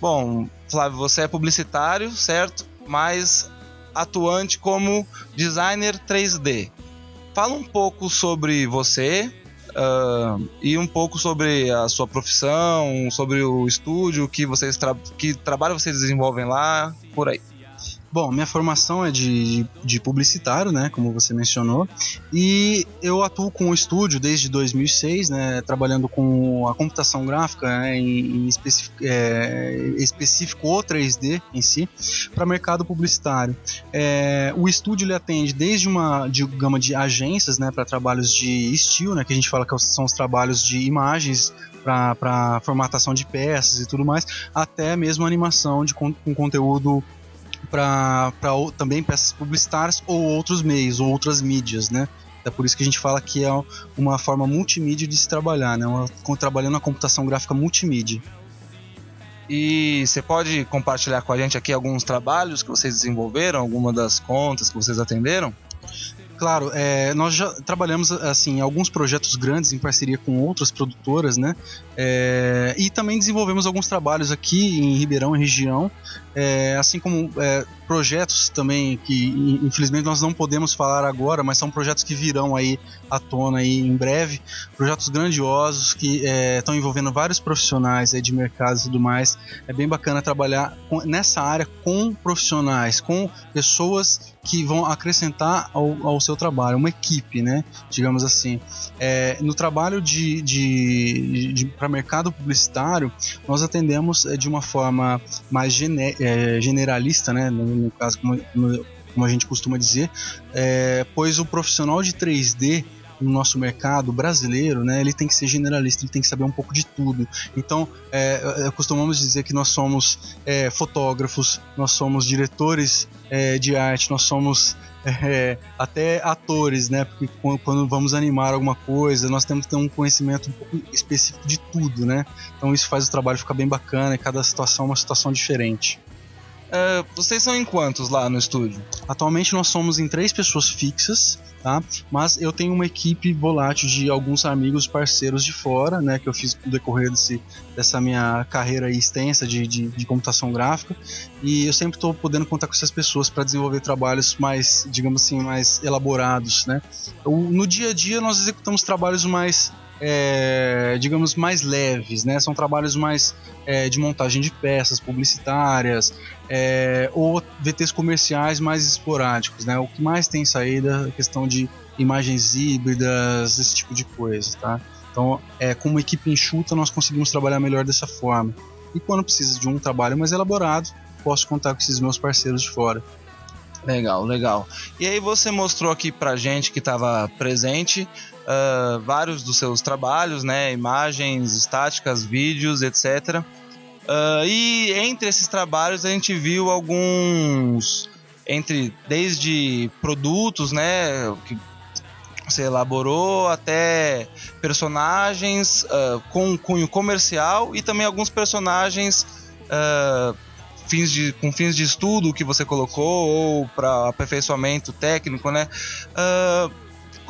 Bom, Flávio, você é publicitário, certo? Mas atuante como designer 3D. Fala um pouco sobre você ah, e um pouco sobre a sua profissão, sobre o estúdio que vocês tra que trabalho vocês desenvolvem lá, por aí.
Bom, minha formação é de, de publicitário, né, como você mencionou, e eu atuo com o estúdio desde 2006, né, trabalhando com a computação gráfica, né, em, em específico, é, específico o 3D em si, para mercado publicitário. É, o estúdio ele atende desde uma de gama de agências, né, para trabalhos de estilo, né, que a gente fala que são os trabalhos de imagens para formatação de peças e tudo mais, até mesmo animação de, com, com conteúdo para também peças publicitárias ou outros meios, ou outras mídias, né? É por isso que a gente fala que é uma forma multimídia de se trabalhar, né? Uma, trabalhando na computação gráfica multimídia.
E você pode compartilhar com a gente aqui alguns trabalhos que vocês desenvolveram, alguma das contas que vocês atenderam?
Claro, é, nós já trabalhamos assim alguns projetos grandes em parceria com outras produtoras, né? É, e também desenvolvemos alguns trabalhos aqui em Ribeirão, em região, é, assim como é, projetos também que infelizmente nós não podemos falar agora, mas são projetos que virão aí à tona aí em breve, projetos grandiosos que estão é, envolvendo vários profissionais aí de mercado e tudo mais. É bem bacana trabalhar com, nessa área com profissionais, com pessoas que vão acrescentar ao, ao seu trabalho, uma equipe, né? Digamos assim. É, no trabalho de, de, de para mercado publicitário, nós atendemos é, de uma forma mais é, generalista, né? No, no caso, como, no, como, a gente costuma dizer, é, pois o profissional de 3D no nosso mercado brasileiro, né, ele tem que ser generalista, ele tem que saber um pouco de tudo. Então, é, é costumamos dizer que nós somos é, fotógrafos, nós somos diretores é, de arte, nós somos é, até atores, né? Porque quando vamos animar alguma coisa, nós temos que ter um conhecimento um pouco específico de tudo, né? Então isso faz o trabalho ficar bem bacana e cada situação é uma situação diferente.
Uh, vocês são em quantos lá no estúdio?
Atualmente nós somos em três pessoas fixas, tá? Mas eu tenho uma equipe volátil de alguns amigos parceiros de fora, né? Que eu fiz no decorrer desse, dessa minha carreira extensa de, de, de computação gráfica. E eu sempre estou podendo contar com essas pessoas para desenvolver trabalhos mais, digamos assim, mais elaborados, né? Eu, no dia a dia nós executamos trabalhos mais é, digamos, mais leves, né? São trabalhos mais é, de montagem de peças publicitárias é, ou VTs comerciais mais esporádicos, né? O que mais tem saída é a questão de imagens híbridas, esse tipo de coisa, tá? Então, é, com uma equipe enxuta, nós conseguimos trabalhar melhor dessa forma. E quando precisa de um trabalho mais elaborado, posso contar com esses meus parceiros de fora.
Legal, legal. E aí você mostrou aqui pra gente que estava presente uh, vários dos seus trabalhos, né? Imagens estáticas, vídeos, etc. Uh, ah, e entre esses trabalhos a gente viu alguns entre desde produtos, né, que você elaborou até personagens uh, com cunho comercial e também alguns personagens uh, fins de, com fins de estudo que você colocou ou para aperfeiçoamento técnico, né? Uh,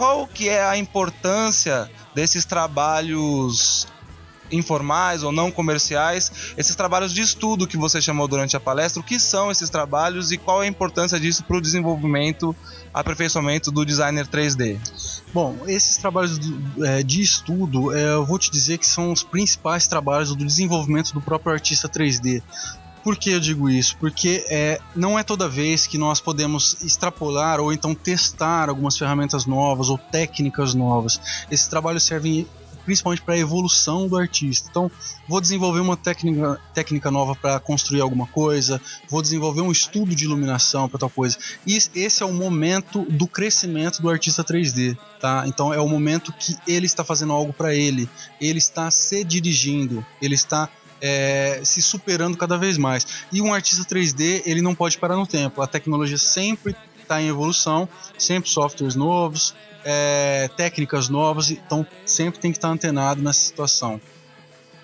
qual que é a importância desses trabalhos informais ou não comerciais, esses trabalhos de estudo que você chamou durante a palestra, o que são esses trabalhos e qual é a importância disso para o desenvolvimento, aperfeiçoamento do designer 3D?
Bom, esses trabalhos é, de estudo, é, eu vou te dizer que são os principais trabalhos do desenvolvimento do próprio artista 3D. Por que eu digo isso? Porque é, não é toda vez que nós podemos extrapolar ou então testar algumas ferramentas novas ou técnicas novas. Esses trabalhos servem principalmente para a evolução do artista. Então, vou desenvolver uma técnica, técnica nova para construir alguma coisa, vou desenvolver um estudo de iluminação para tal coisa. E esse é o momento do crescimento do artista 3D, tá? Então, é o momento que ele está fazendo algo para ele, ele está se dirigindo, ele está é, se superando cada vez mais. E um artista 3D, ele não pode parar no tempo. A tecnologia sempre está em evolução, sempre softwares novos, é, técnicas novas, então sempre tem que estar antenado nessa situação.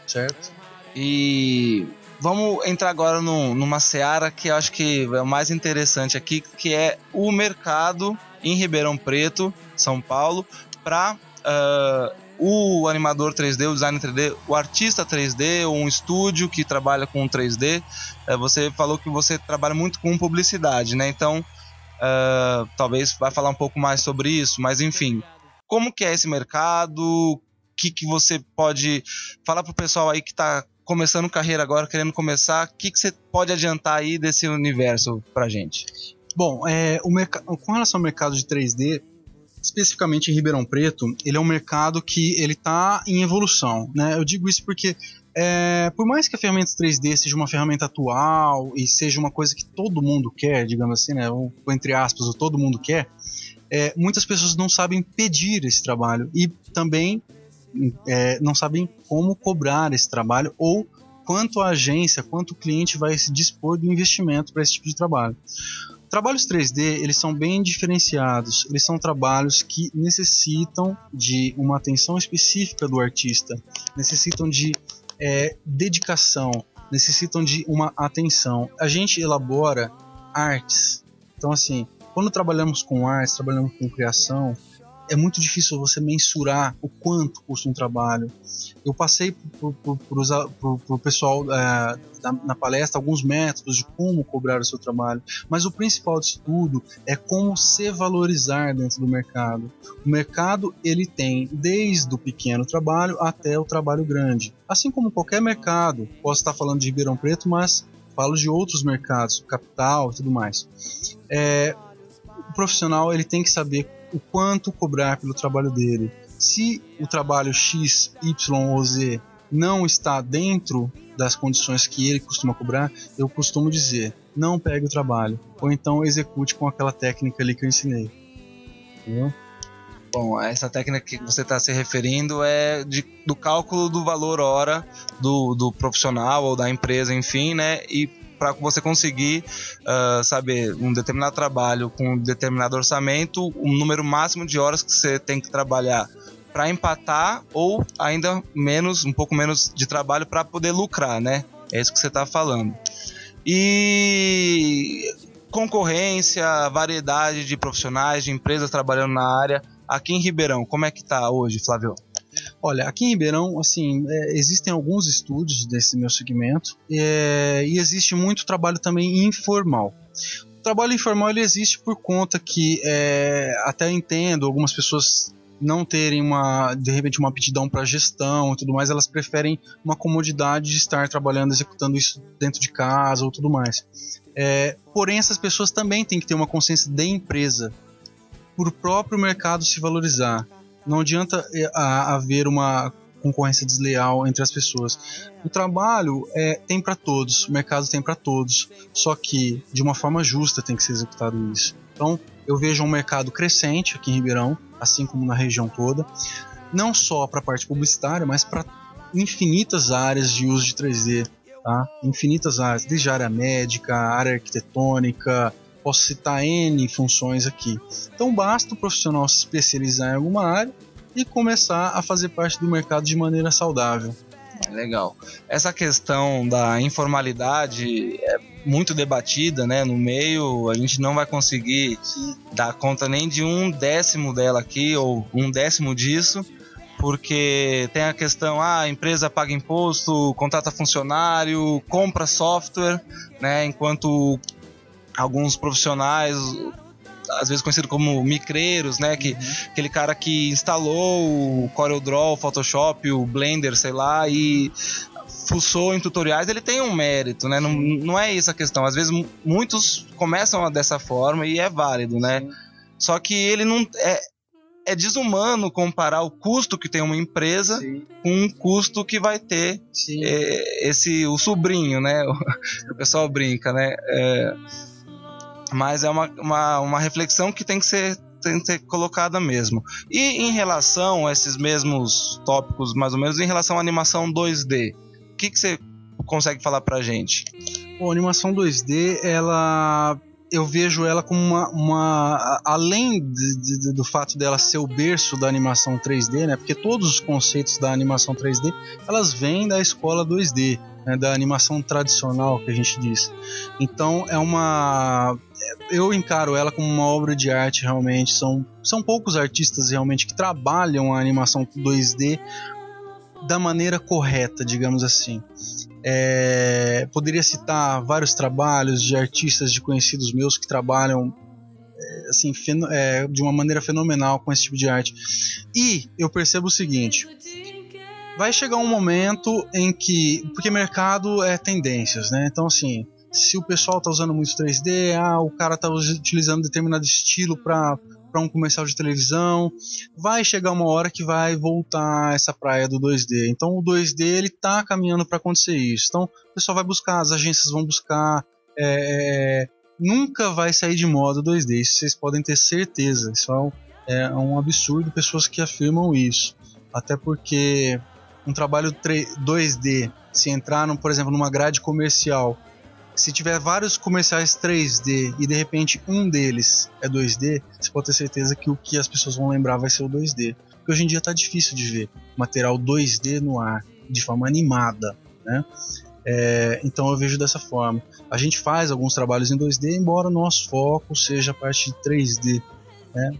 Certo?
E vamos entrar agora no, numa seara que eu acho que é o mais interessante aqui, que é o mercado em Ribeirão Preto, São Paulo, para uh, o animador 3D, o designer 3D, o artista 3D, ou um estúdio que trabalha com 3D. É, você falou que você trabalha muito com publicidade, né? Então, uh, talvez vai falar um pouco mais sobre isso, mas enfim, como que é esse mercado? que, que você pode falar pro pessoal aí que está começando carreira agora, querendo começar, o que, que você pode adiantar aí desse universo pra gente?
Bom, é, o com relação ao mercado de 3D, especificamente em Ribeirão Preto, ele é um mercado que ele está em evolução. Né? Eu digo isso porque é, por mais que a ferramenta 3D seja uma ferramenta atual e seja uma coisa que todo mundo quer, digamos assim, né, ou, entre aspas, o todo mundo quer, é, muitas pessoas não sabem pedir esse trabalho e também é, não sabem como cobrar esse trabalho ou quanto a agência, quanto o cliente vai se dispor do investimento para esse tipo de trabalho. Trabalhos 3D, eles são bem diferenciados. Eles são trabalhos que necessitam de uma atenção específica do artista, necessitam de é, dedicação, necessitam de uma atenção. A gente elabora artes. Então, assim, quando trabalhamos com artes, trabalhamos com criação, é muito difícil você mensurar o quanto custa um trabalho. Eu passei para o pessoal é, na, na, palestra alguns métodos de como cobrar o seu trabalho, mas o principal de tudo é como se valorizar dentro do mercado. O mercado ele tem desde o pequeno trabalho até o trabalho grande, assim como qualquer mercado. Posso estar falando de Ribeirão Preto, mas falo de outros mercados, capital e tudo mais. É, o profissional ele tem que saber o quanto cobrar pelo trabalho dele. Se o trabalho X, Y ou Z não está dentro das condições que ele costuma cobrar, eu costumo dizer: não pegue o trabalho, ou então execute com aquela técnica ali que eu ensinei. Entendeu?
Bom, essa técnica que você está se referindo é de, do cálculo do valor hora do, do profissional ou da empresa, enfim, né? E para você conseguir uh, saber um determinado trabalho com um determinado orçamento, um número máximo de horas que você tem que trabalhar para empatar ou ainda menos, um pouco menos de trabalho para poder lucrar, né? É isso que você está falando. E concorrência, variedade de profissionais, de empresas trabalhando na área. Aqui em Ribeirão, como é que está hoje, Flávio?
Olha, aqui em Ribeirão, assim, é, existem alguns estúdios desse meu segmento é, e existe muito trabalho também informal. O trabalho informal ele existe por conta que é, até entendo algumas pessoas não terem uma de repente uma aptidão para gestão e tudo mais, elas preferem uma comodidade de estar trabalhando, executando isso dentro de casa ou tudo mais. É, porém, essas pessoas também têm que ter uma consciência de empresa, por o próprio mercado se valorizar. Não adianta é, haver uma concorrência desleal entre as pessoas. O trabalho é, tem para todos, o mercado tem para todos, só que de uma forma justa tem que ser executado isso. Então, eu vejo um mercado crescente aqui em Ribeirão, assim como na região toda, não só para a parte publicitária, mas para infinitas áreas de uso de 3D, tá? Infinitas áreas, desde a área médica, área arquitetônica, Posso citar N funções aqui. Então basta o profissional se especializar em alguma área e começar a fazer parte do mercado de maneira saudável.
Legal. Essa questão da informalidade é muito debatida, né? No meio, a gente não vai conseguir dar conta nem de um décimo dela aqui, ou um décimo disso, porque tem a questão, ah, a empresa paga imposto, contrata funcionário, compra software, né? Enquanto alguns profissionais às vezes conhecido como micreiros, né? Que, uhum. Aquele cara que instalou o CorelDRAW, o Photoshop, o Blender, sei lá, e fuçou em tutoriais, ele tem um mérito, né? Não, não é isso a questão. Às vezes muitos começam dessa forma e é válido, né? Sim. Só que ele não. É, é desumano comparar o custo que tem uma empresa Sim. com o custo que vai ter é, esse o sobrinho, né? O, pessoal brinca, né? É, mas é uma, uma, uma reflexão que tem que ser tem que ser colocada mesmo. E em relação a esses mesmos tópicos, mais ou menos, em relação à animação 2D, o que, que você consegue falar pra gente?
Bom, a animação 2D, ela eu vejo ela como uma, uma além de, de, do fato dela ser o berço da animação 3D, né? Porque todos os conceitos da animação 3D elas vêm da escola 2D né, da animação tradicional que a gente diz. Então é uma eu encaro ela como uma obra de arte realmente. São, são poucos artistas realmente que trabalham a animação 2D da maneira correta, digamos assim. É, poderia citar vários trabalhos de artistas de conhecidos meus que trabalham é, assim, é, de uma maneira fenomenal com esse tipo de arte. E eu percebo o seguinte: vai chegar um momento em que. Porque mercado é tendências, né? Então, assim, se o pessoal tá usando muito 3D, ah, o cara tá utilizando determinado estilo para para um comercial de televisão, vai chegar uma hora que vai voltar essa praia do 2D. Então o 2D ele tá caminhando para acontecer isso. Então o pessoal vai buscar, as agências vão buscar, é, é nunca vai sair de moda o 2D. Isso vocês podem ter certeza. Isso é, é um absurdo pessoas que afirmam isso. Até porque um trabalho 2D, se entrar, no, por exemplo, numa grade comercial, se tiver vários comerciais 3D e de repente um deles é 2D, você pode ter certeza que o que as pessoas vão lembrar vai ser o 2D. Porque hoje em dia está difícil de ver material 2D no ar, de forma animada, né? É, então eu vejo dessa forma. A gente faz alguns trabalhos em 2D, embora o nosso foco seja a parte de 3D. Né?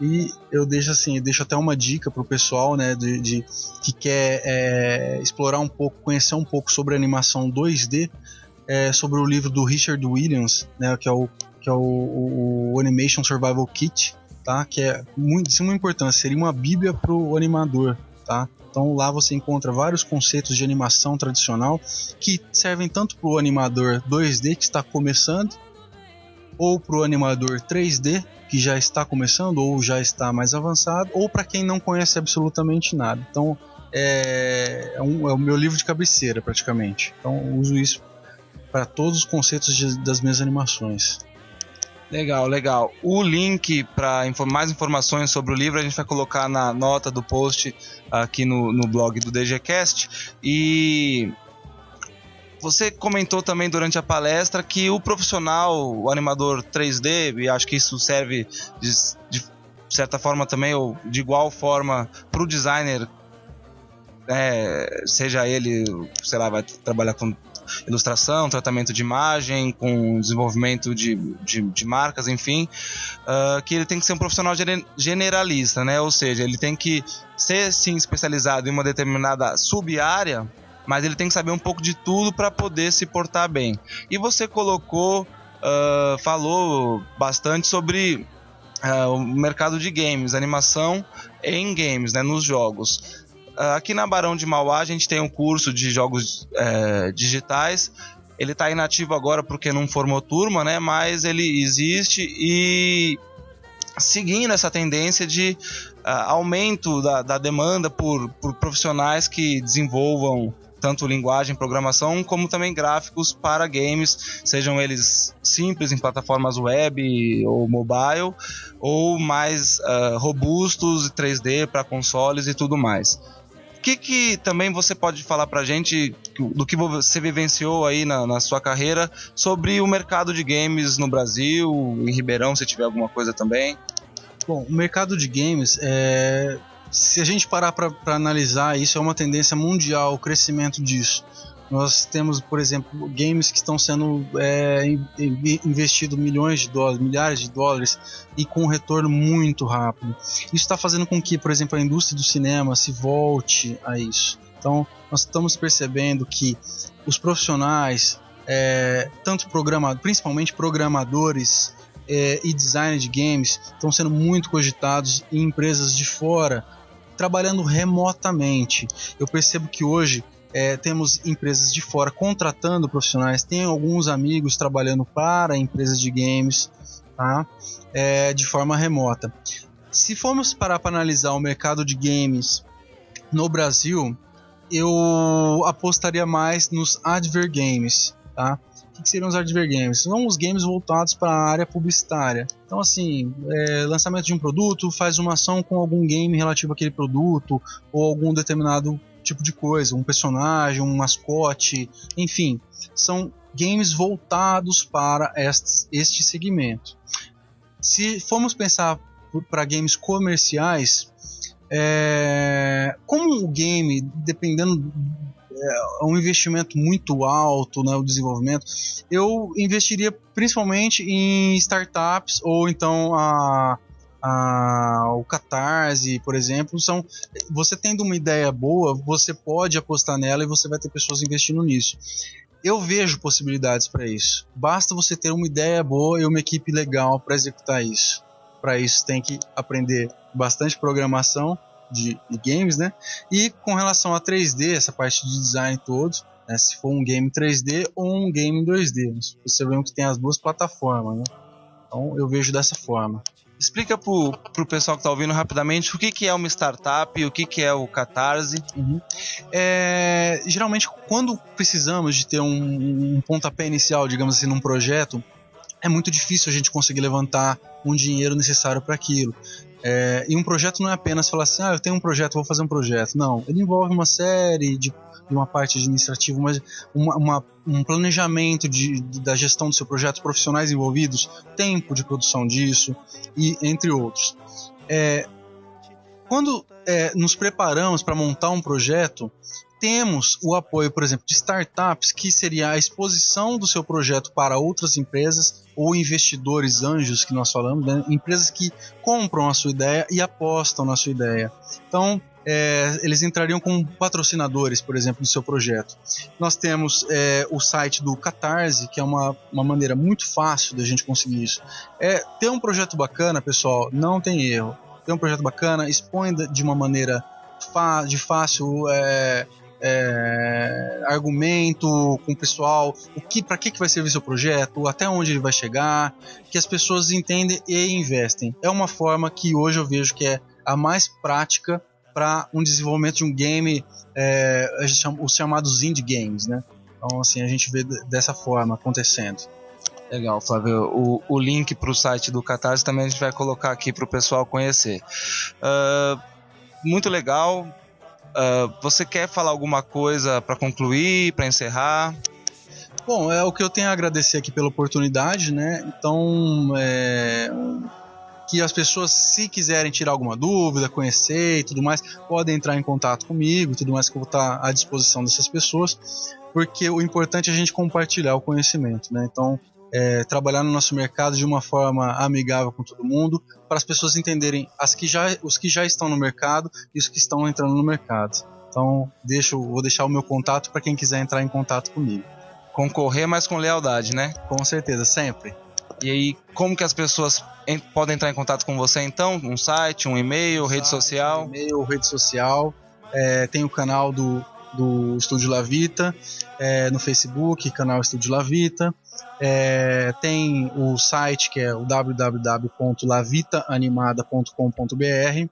E eu deixo assim, eu deixo até uma dica para o pessoal, né, de, de que quer é, explorar um pouco, conhecer um pouco sobre animação 2D, é, sobre o livro do Richard Williams, né, que é o que é o, o Animation Survival Kit, tá? Que é muito, de suma importância, seria uma bíblia para o animador, tá? Então lá você encontra vários conceitos de animação tradicional que servem tanto para o animador 2D que está começando, ou para o animador 3D que já está começando ou já está mais avançado, ou para quem não conhece absolutamente nada. Então é, é, um, é, o meu livro de cabeceira praticamente. Então uso isso para todos os conceitos de, das minhas animações.
Legal, legal. O link para mais informações sobre o livro a gente vai colocar na nota do post aqui no, no blog do DGCast. E você comentou também durante a palestra que o profissional, o animador 3D, e acho que isso serve de, de certa forma também, ou de igual forma, para o designer, é, seja ele, sei lá, vai trabalhar com ilustração, tratamento de imagem, com desenvolvimento de, de, de marcas, enfim, uh, que ele tem que ser um profissional generalista, né? Ou seja, ele tem que ser sim especializado em uma determinada sub-área, mas ele tem que saber um pouco de tudo para poder se portar bem. E você colocou, uh, falou bastante sobre uh, o mercado de games, animação em games, né, nos jogos. Ah, aqui na Barão de Mauá a gente tem um curso de jogos é, digitais. Ele está inativo agora porque não formou turma, né? Mas ele existe e seguindo essa tendência de uh, aumento da, da demanda por, por profissionais que desenvolvam tanto linguagem, programação, como também gráficos para games, sejam eles simples em plataformas web ou mobile, ou mais uh, robustos 3D para consoles e tudo mais que, que também você pode falar pra gente do que você vivenciou aí na, na sua carreira sobre o mercado de games no Brasil, em Ribeirão, se tiver alguma coisa também?
Bom, o mercado de games é se a gente parar para analisar, isso é uma tendência mundial, o crescimento disso. Nós temos, por exemplo, games que estão sendo é, investido milhões de dólares, milhares de dólares e com um retorno muito rápido. Isso está fazendo com que, por exemplo, a indústria do cinema se volte a isso. Então, nós estamos percebendo que os profissionais, é, tanto programadores, principalmente programadores é, e designers de games, estão sendo muito cogitados em empresas de fora, trabalhando remotamente. Eu percebo que hoje é, temos empresas de fora contratando profissionais, tem alguns amigos trabalhando para empresas de games, tá? É, de forma remota. Se formos parar para analisar o mercado de games no Brasil, eu apostaria mais nos adver games, tá? O que seriam os adver games? São os games voltados para a área publicitária. Então, assim, é, lançamento de um produto, faz uma ação com algum game relativo àquele produto ou algum determinado tipo de coisa, um personagem, um mascote, enfim, são games voltados para este, este segmento. Se formos pensar para games comerciais, é, como o game, dependendo é um investimento muito alto, né, o desenvolvimento, eu investiria principalmente em startups ou então a, a, o Catarse, por exemplo, são você tendo uma ideia boa, você pode apostar nela e você vai ter pessoas investindo nisso. eu vejo possibilidades para isso. Basta você ter uma ideia boa e uma equipe legal para executar isso. Para isso tem que aprender bastante programação de, de, games, né? E com relação a 3D, essa parte de design todo, né? se for um game 3D ou um game em 2D. Nós percebemos que tem as duas plataformas, né? Então eu vejo dessa forma.
Explica pro, pro pessoal que está ouvindo rapidamente o que, que é uma startup, o que, que é o Catarse.
Uhum. É, geralmente, quando precisamos de ter um, um pontapé inicial, digamos assim, num projeto, é muito difícil a gente conseguir levantar um dinheiro necessário para aquilo. É, e um projeto não é apenas falar assim, ah, eu tenho um projeto, vou fazer um projeto. Não, ele envolve uma série de, de uma parte administrativa, mas uma, uma, um planejamento de, de, da gestão do seu projeto, profissionais envolvidos, tempo de produção disso, e entre outros. É, quando é, nos preparamos para montar um projeto, temos o apoio, por exemplo, de startups, que seria a exposição do seu projeto para outras empresas ou investidores anjos que nós falamos, né? empresas que compram a sua ideia e apostam na sua ideia. Então, é, eles entrariam como patrocinadores, por exemplo, do seu projeto. Nós temos é, o site do Catarse, que é uma, uma maneira muito fácil da gente conseguir isso. É, ter um projeto bacana, pessoal, não tem erro. Ter um projeto bacana, expõe de uma maneira de fácil é, é, argumento com o pessoal, o que, para que, que vai servir seu projeto, até onde ele vai chegar, que as pessoas entendem e investem. É uma forma que hoje eu vejo que é a mais prática para um desenvolvimento de um game, é, os chamados indie games, né? Então, assim, a gente vê dessa forma acontecendo.
Legal, Flávio. O, o link para o site do Catarse também a gente vai colocar aqui para o pessoal conhecer. Uh, muito legal. Uh, você quer falar alguma coisa para concluir, para encerrar?
Bom, é o que eu tenho a agradecer aqui pela oportunidade, né? Então, é, que as pessoas, se quiserem tirar alguma dúvida, conhecer e tudo mais, podem entrar em contato comigo e tudo mais, que eu vou estar à disposição dessas pessoas, porque o importante é a gente compartilhar o conhecimento, né? Então, é, trabalhar no nosso mercado de uma forma amigável com todo mundo, para as pessoas entenderem as que já, os que já estão no mercado e os que estão entrando no mercado. Então, deixo, vou deixar o meu contato para quem quiser entrar em contato comigo.
Concorrer, mas com lealdade, né?
Com certeza, sempre.
E aí, como que as pessoas podem entrar em contato com você então? Um site, um e-mail, rede social?
Um e-mail, rede social. É, tem o canal do, do Estúdio Lavita é, no Facebook, canal Estúdio Lavita. É, tem o site que é o www.lavitaanimada.com.br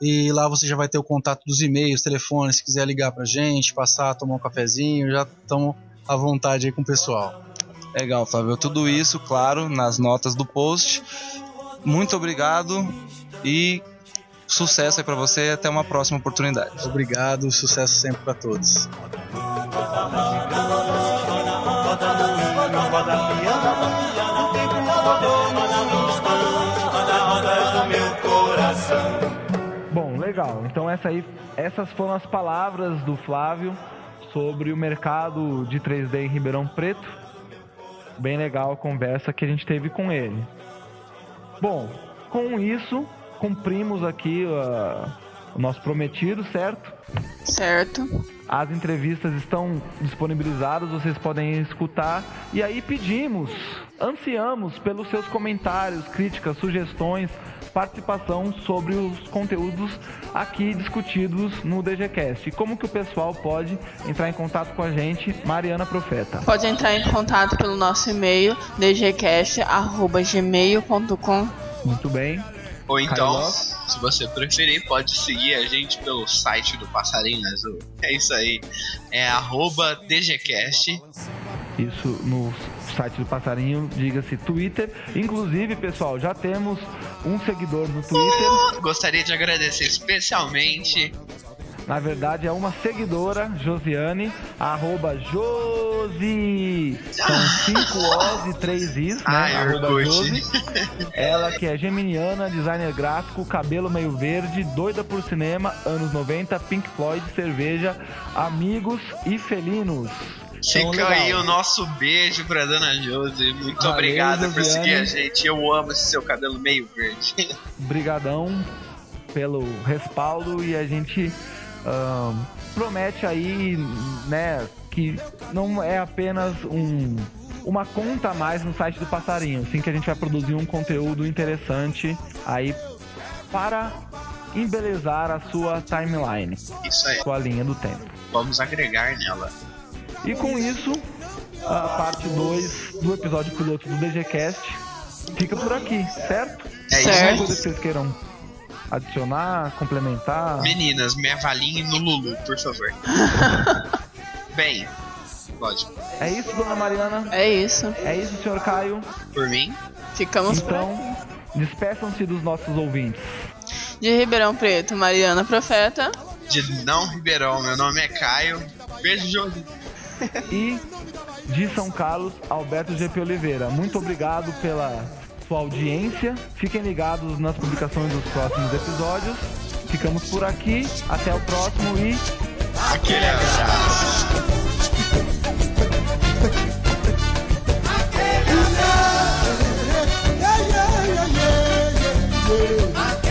e lá você já vai ter o contato dos e-mails, telefones, se quiser ligar pra gente, passar, tomar um cafezinho, já estamos à vontade aí com o pessoal.
Legal, Flávio. Tudo isso, claro, nas notas do post. Muito obrigado e sucesso aí para você até uma próxima oportunidade.
Obrigado, sucesso sempre para todos.
Bom, legal. Então essa aí, essas foram as palavras do Flávio sobre o mercado de 3D em Ribeirão Preto. Bem legal a conversa que a gente teve com ele. Bom, com isso cumprimos aqui uh, o nosso prometido, certo?
Certo.
As entrevistas estão disponibilizadas, vocês podem escutar. E aí pedimos, ansiamos pelos seus comentários, críticas, sugestões, participação sobre os conteúdos aqui discutidos no DGCast. E como que o pessoal pode entrar em contato com a gente, Mariana Profeta?
Pode entrar em contato pelo nosso e-mail, dgcast.gmail.com.
Muito bem.
Ou então, se você preferir, pode seguir a gente pelo site do Passarinho Azul. É isso aí. É arroba DGCast.
Isso no site do Passarinho, diga-se Twitter. Inclusive, pessoal, já temos um seguidor no Twitter.
Uh, gostaria de agradecer especialmente
na verdade, é uma seguidora, Josiane, arroba Josi. São cinco O's e três Is, né?
Ai, arroba Josi.
Ela que é geminiana, designer gráfico, cabelo meio verde, doida por cinema, anos 90, Pink Floyd, cerveja, amigos e felinos.
Fica então, aí o nosso beijo pra Dona Josi. Muito Valeu, obrigado por seguir a gente. Eu amo esse seu cabelo meio verde.
Brigadão pelo respaldo e a gente promete aí, né, que não é apenas um, uma conta a mais no site do Passarinho, sim que a gente vai produzir um conteúdo interessante aí para embelezar a sua timeline,
Isso aí.
sua linha do tempo.
Vamos agregar nela.
E com isso, a parte 2 do episódio piloto do DGCast fica por aqui, certo?
É isso
Certo.
aí.
Coisa que vocês queiram adicionar, complementar.
Meninas, me avaliem no Lulu, por favor. Bem, lógico.
É isso, dona Mariana?
É isso.
É isso, senhor Caio?
Por mim,
Ficamos
Então, despeçam-se dos nossos ouvintes.
De Ribeirão Preto, Mariana Profeta.
de não Ribeirão, meu nome é Caio. Beijo, Josi.
E de São Carlos, Alberto GP Oliveira. Muito obrigado pela sua audiência. Fiquem ligados nas publicações dos próximos episódios. Ficamos por aqui. Até o próximo e.
Aquele abraço! Aquele!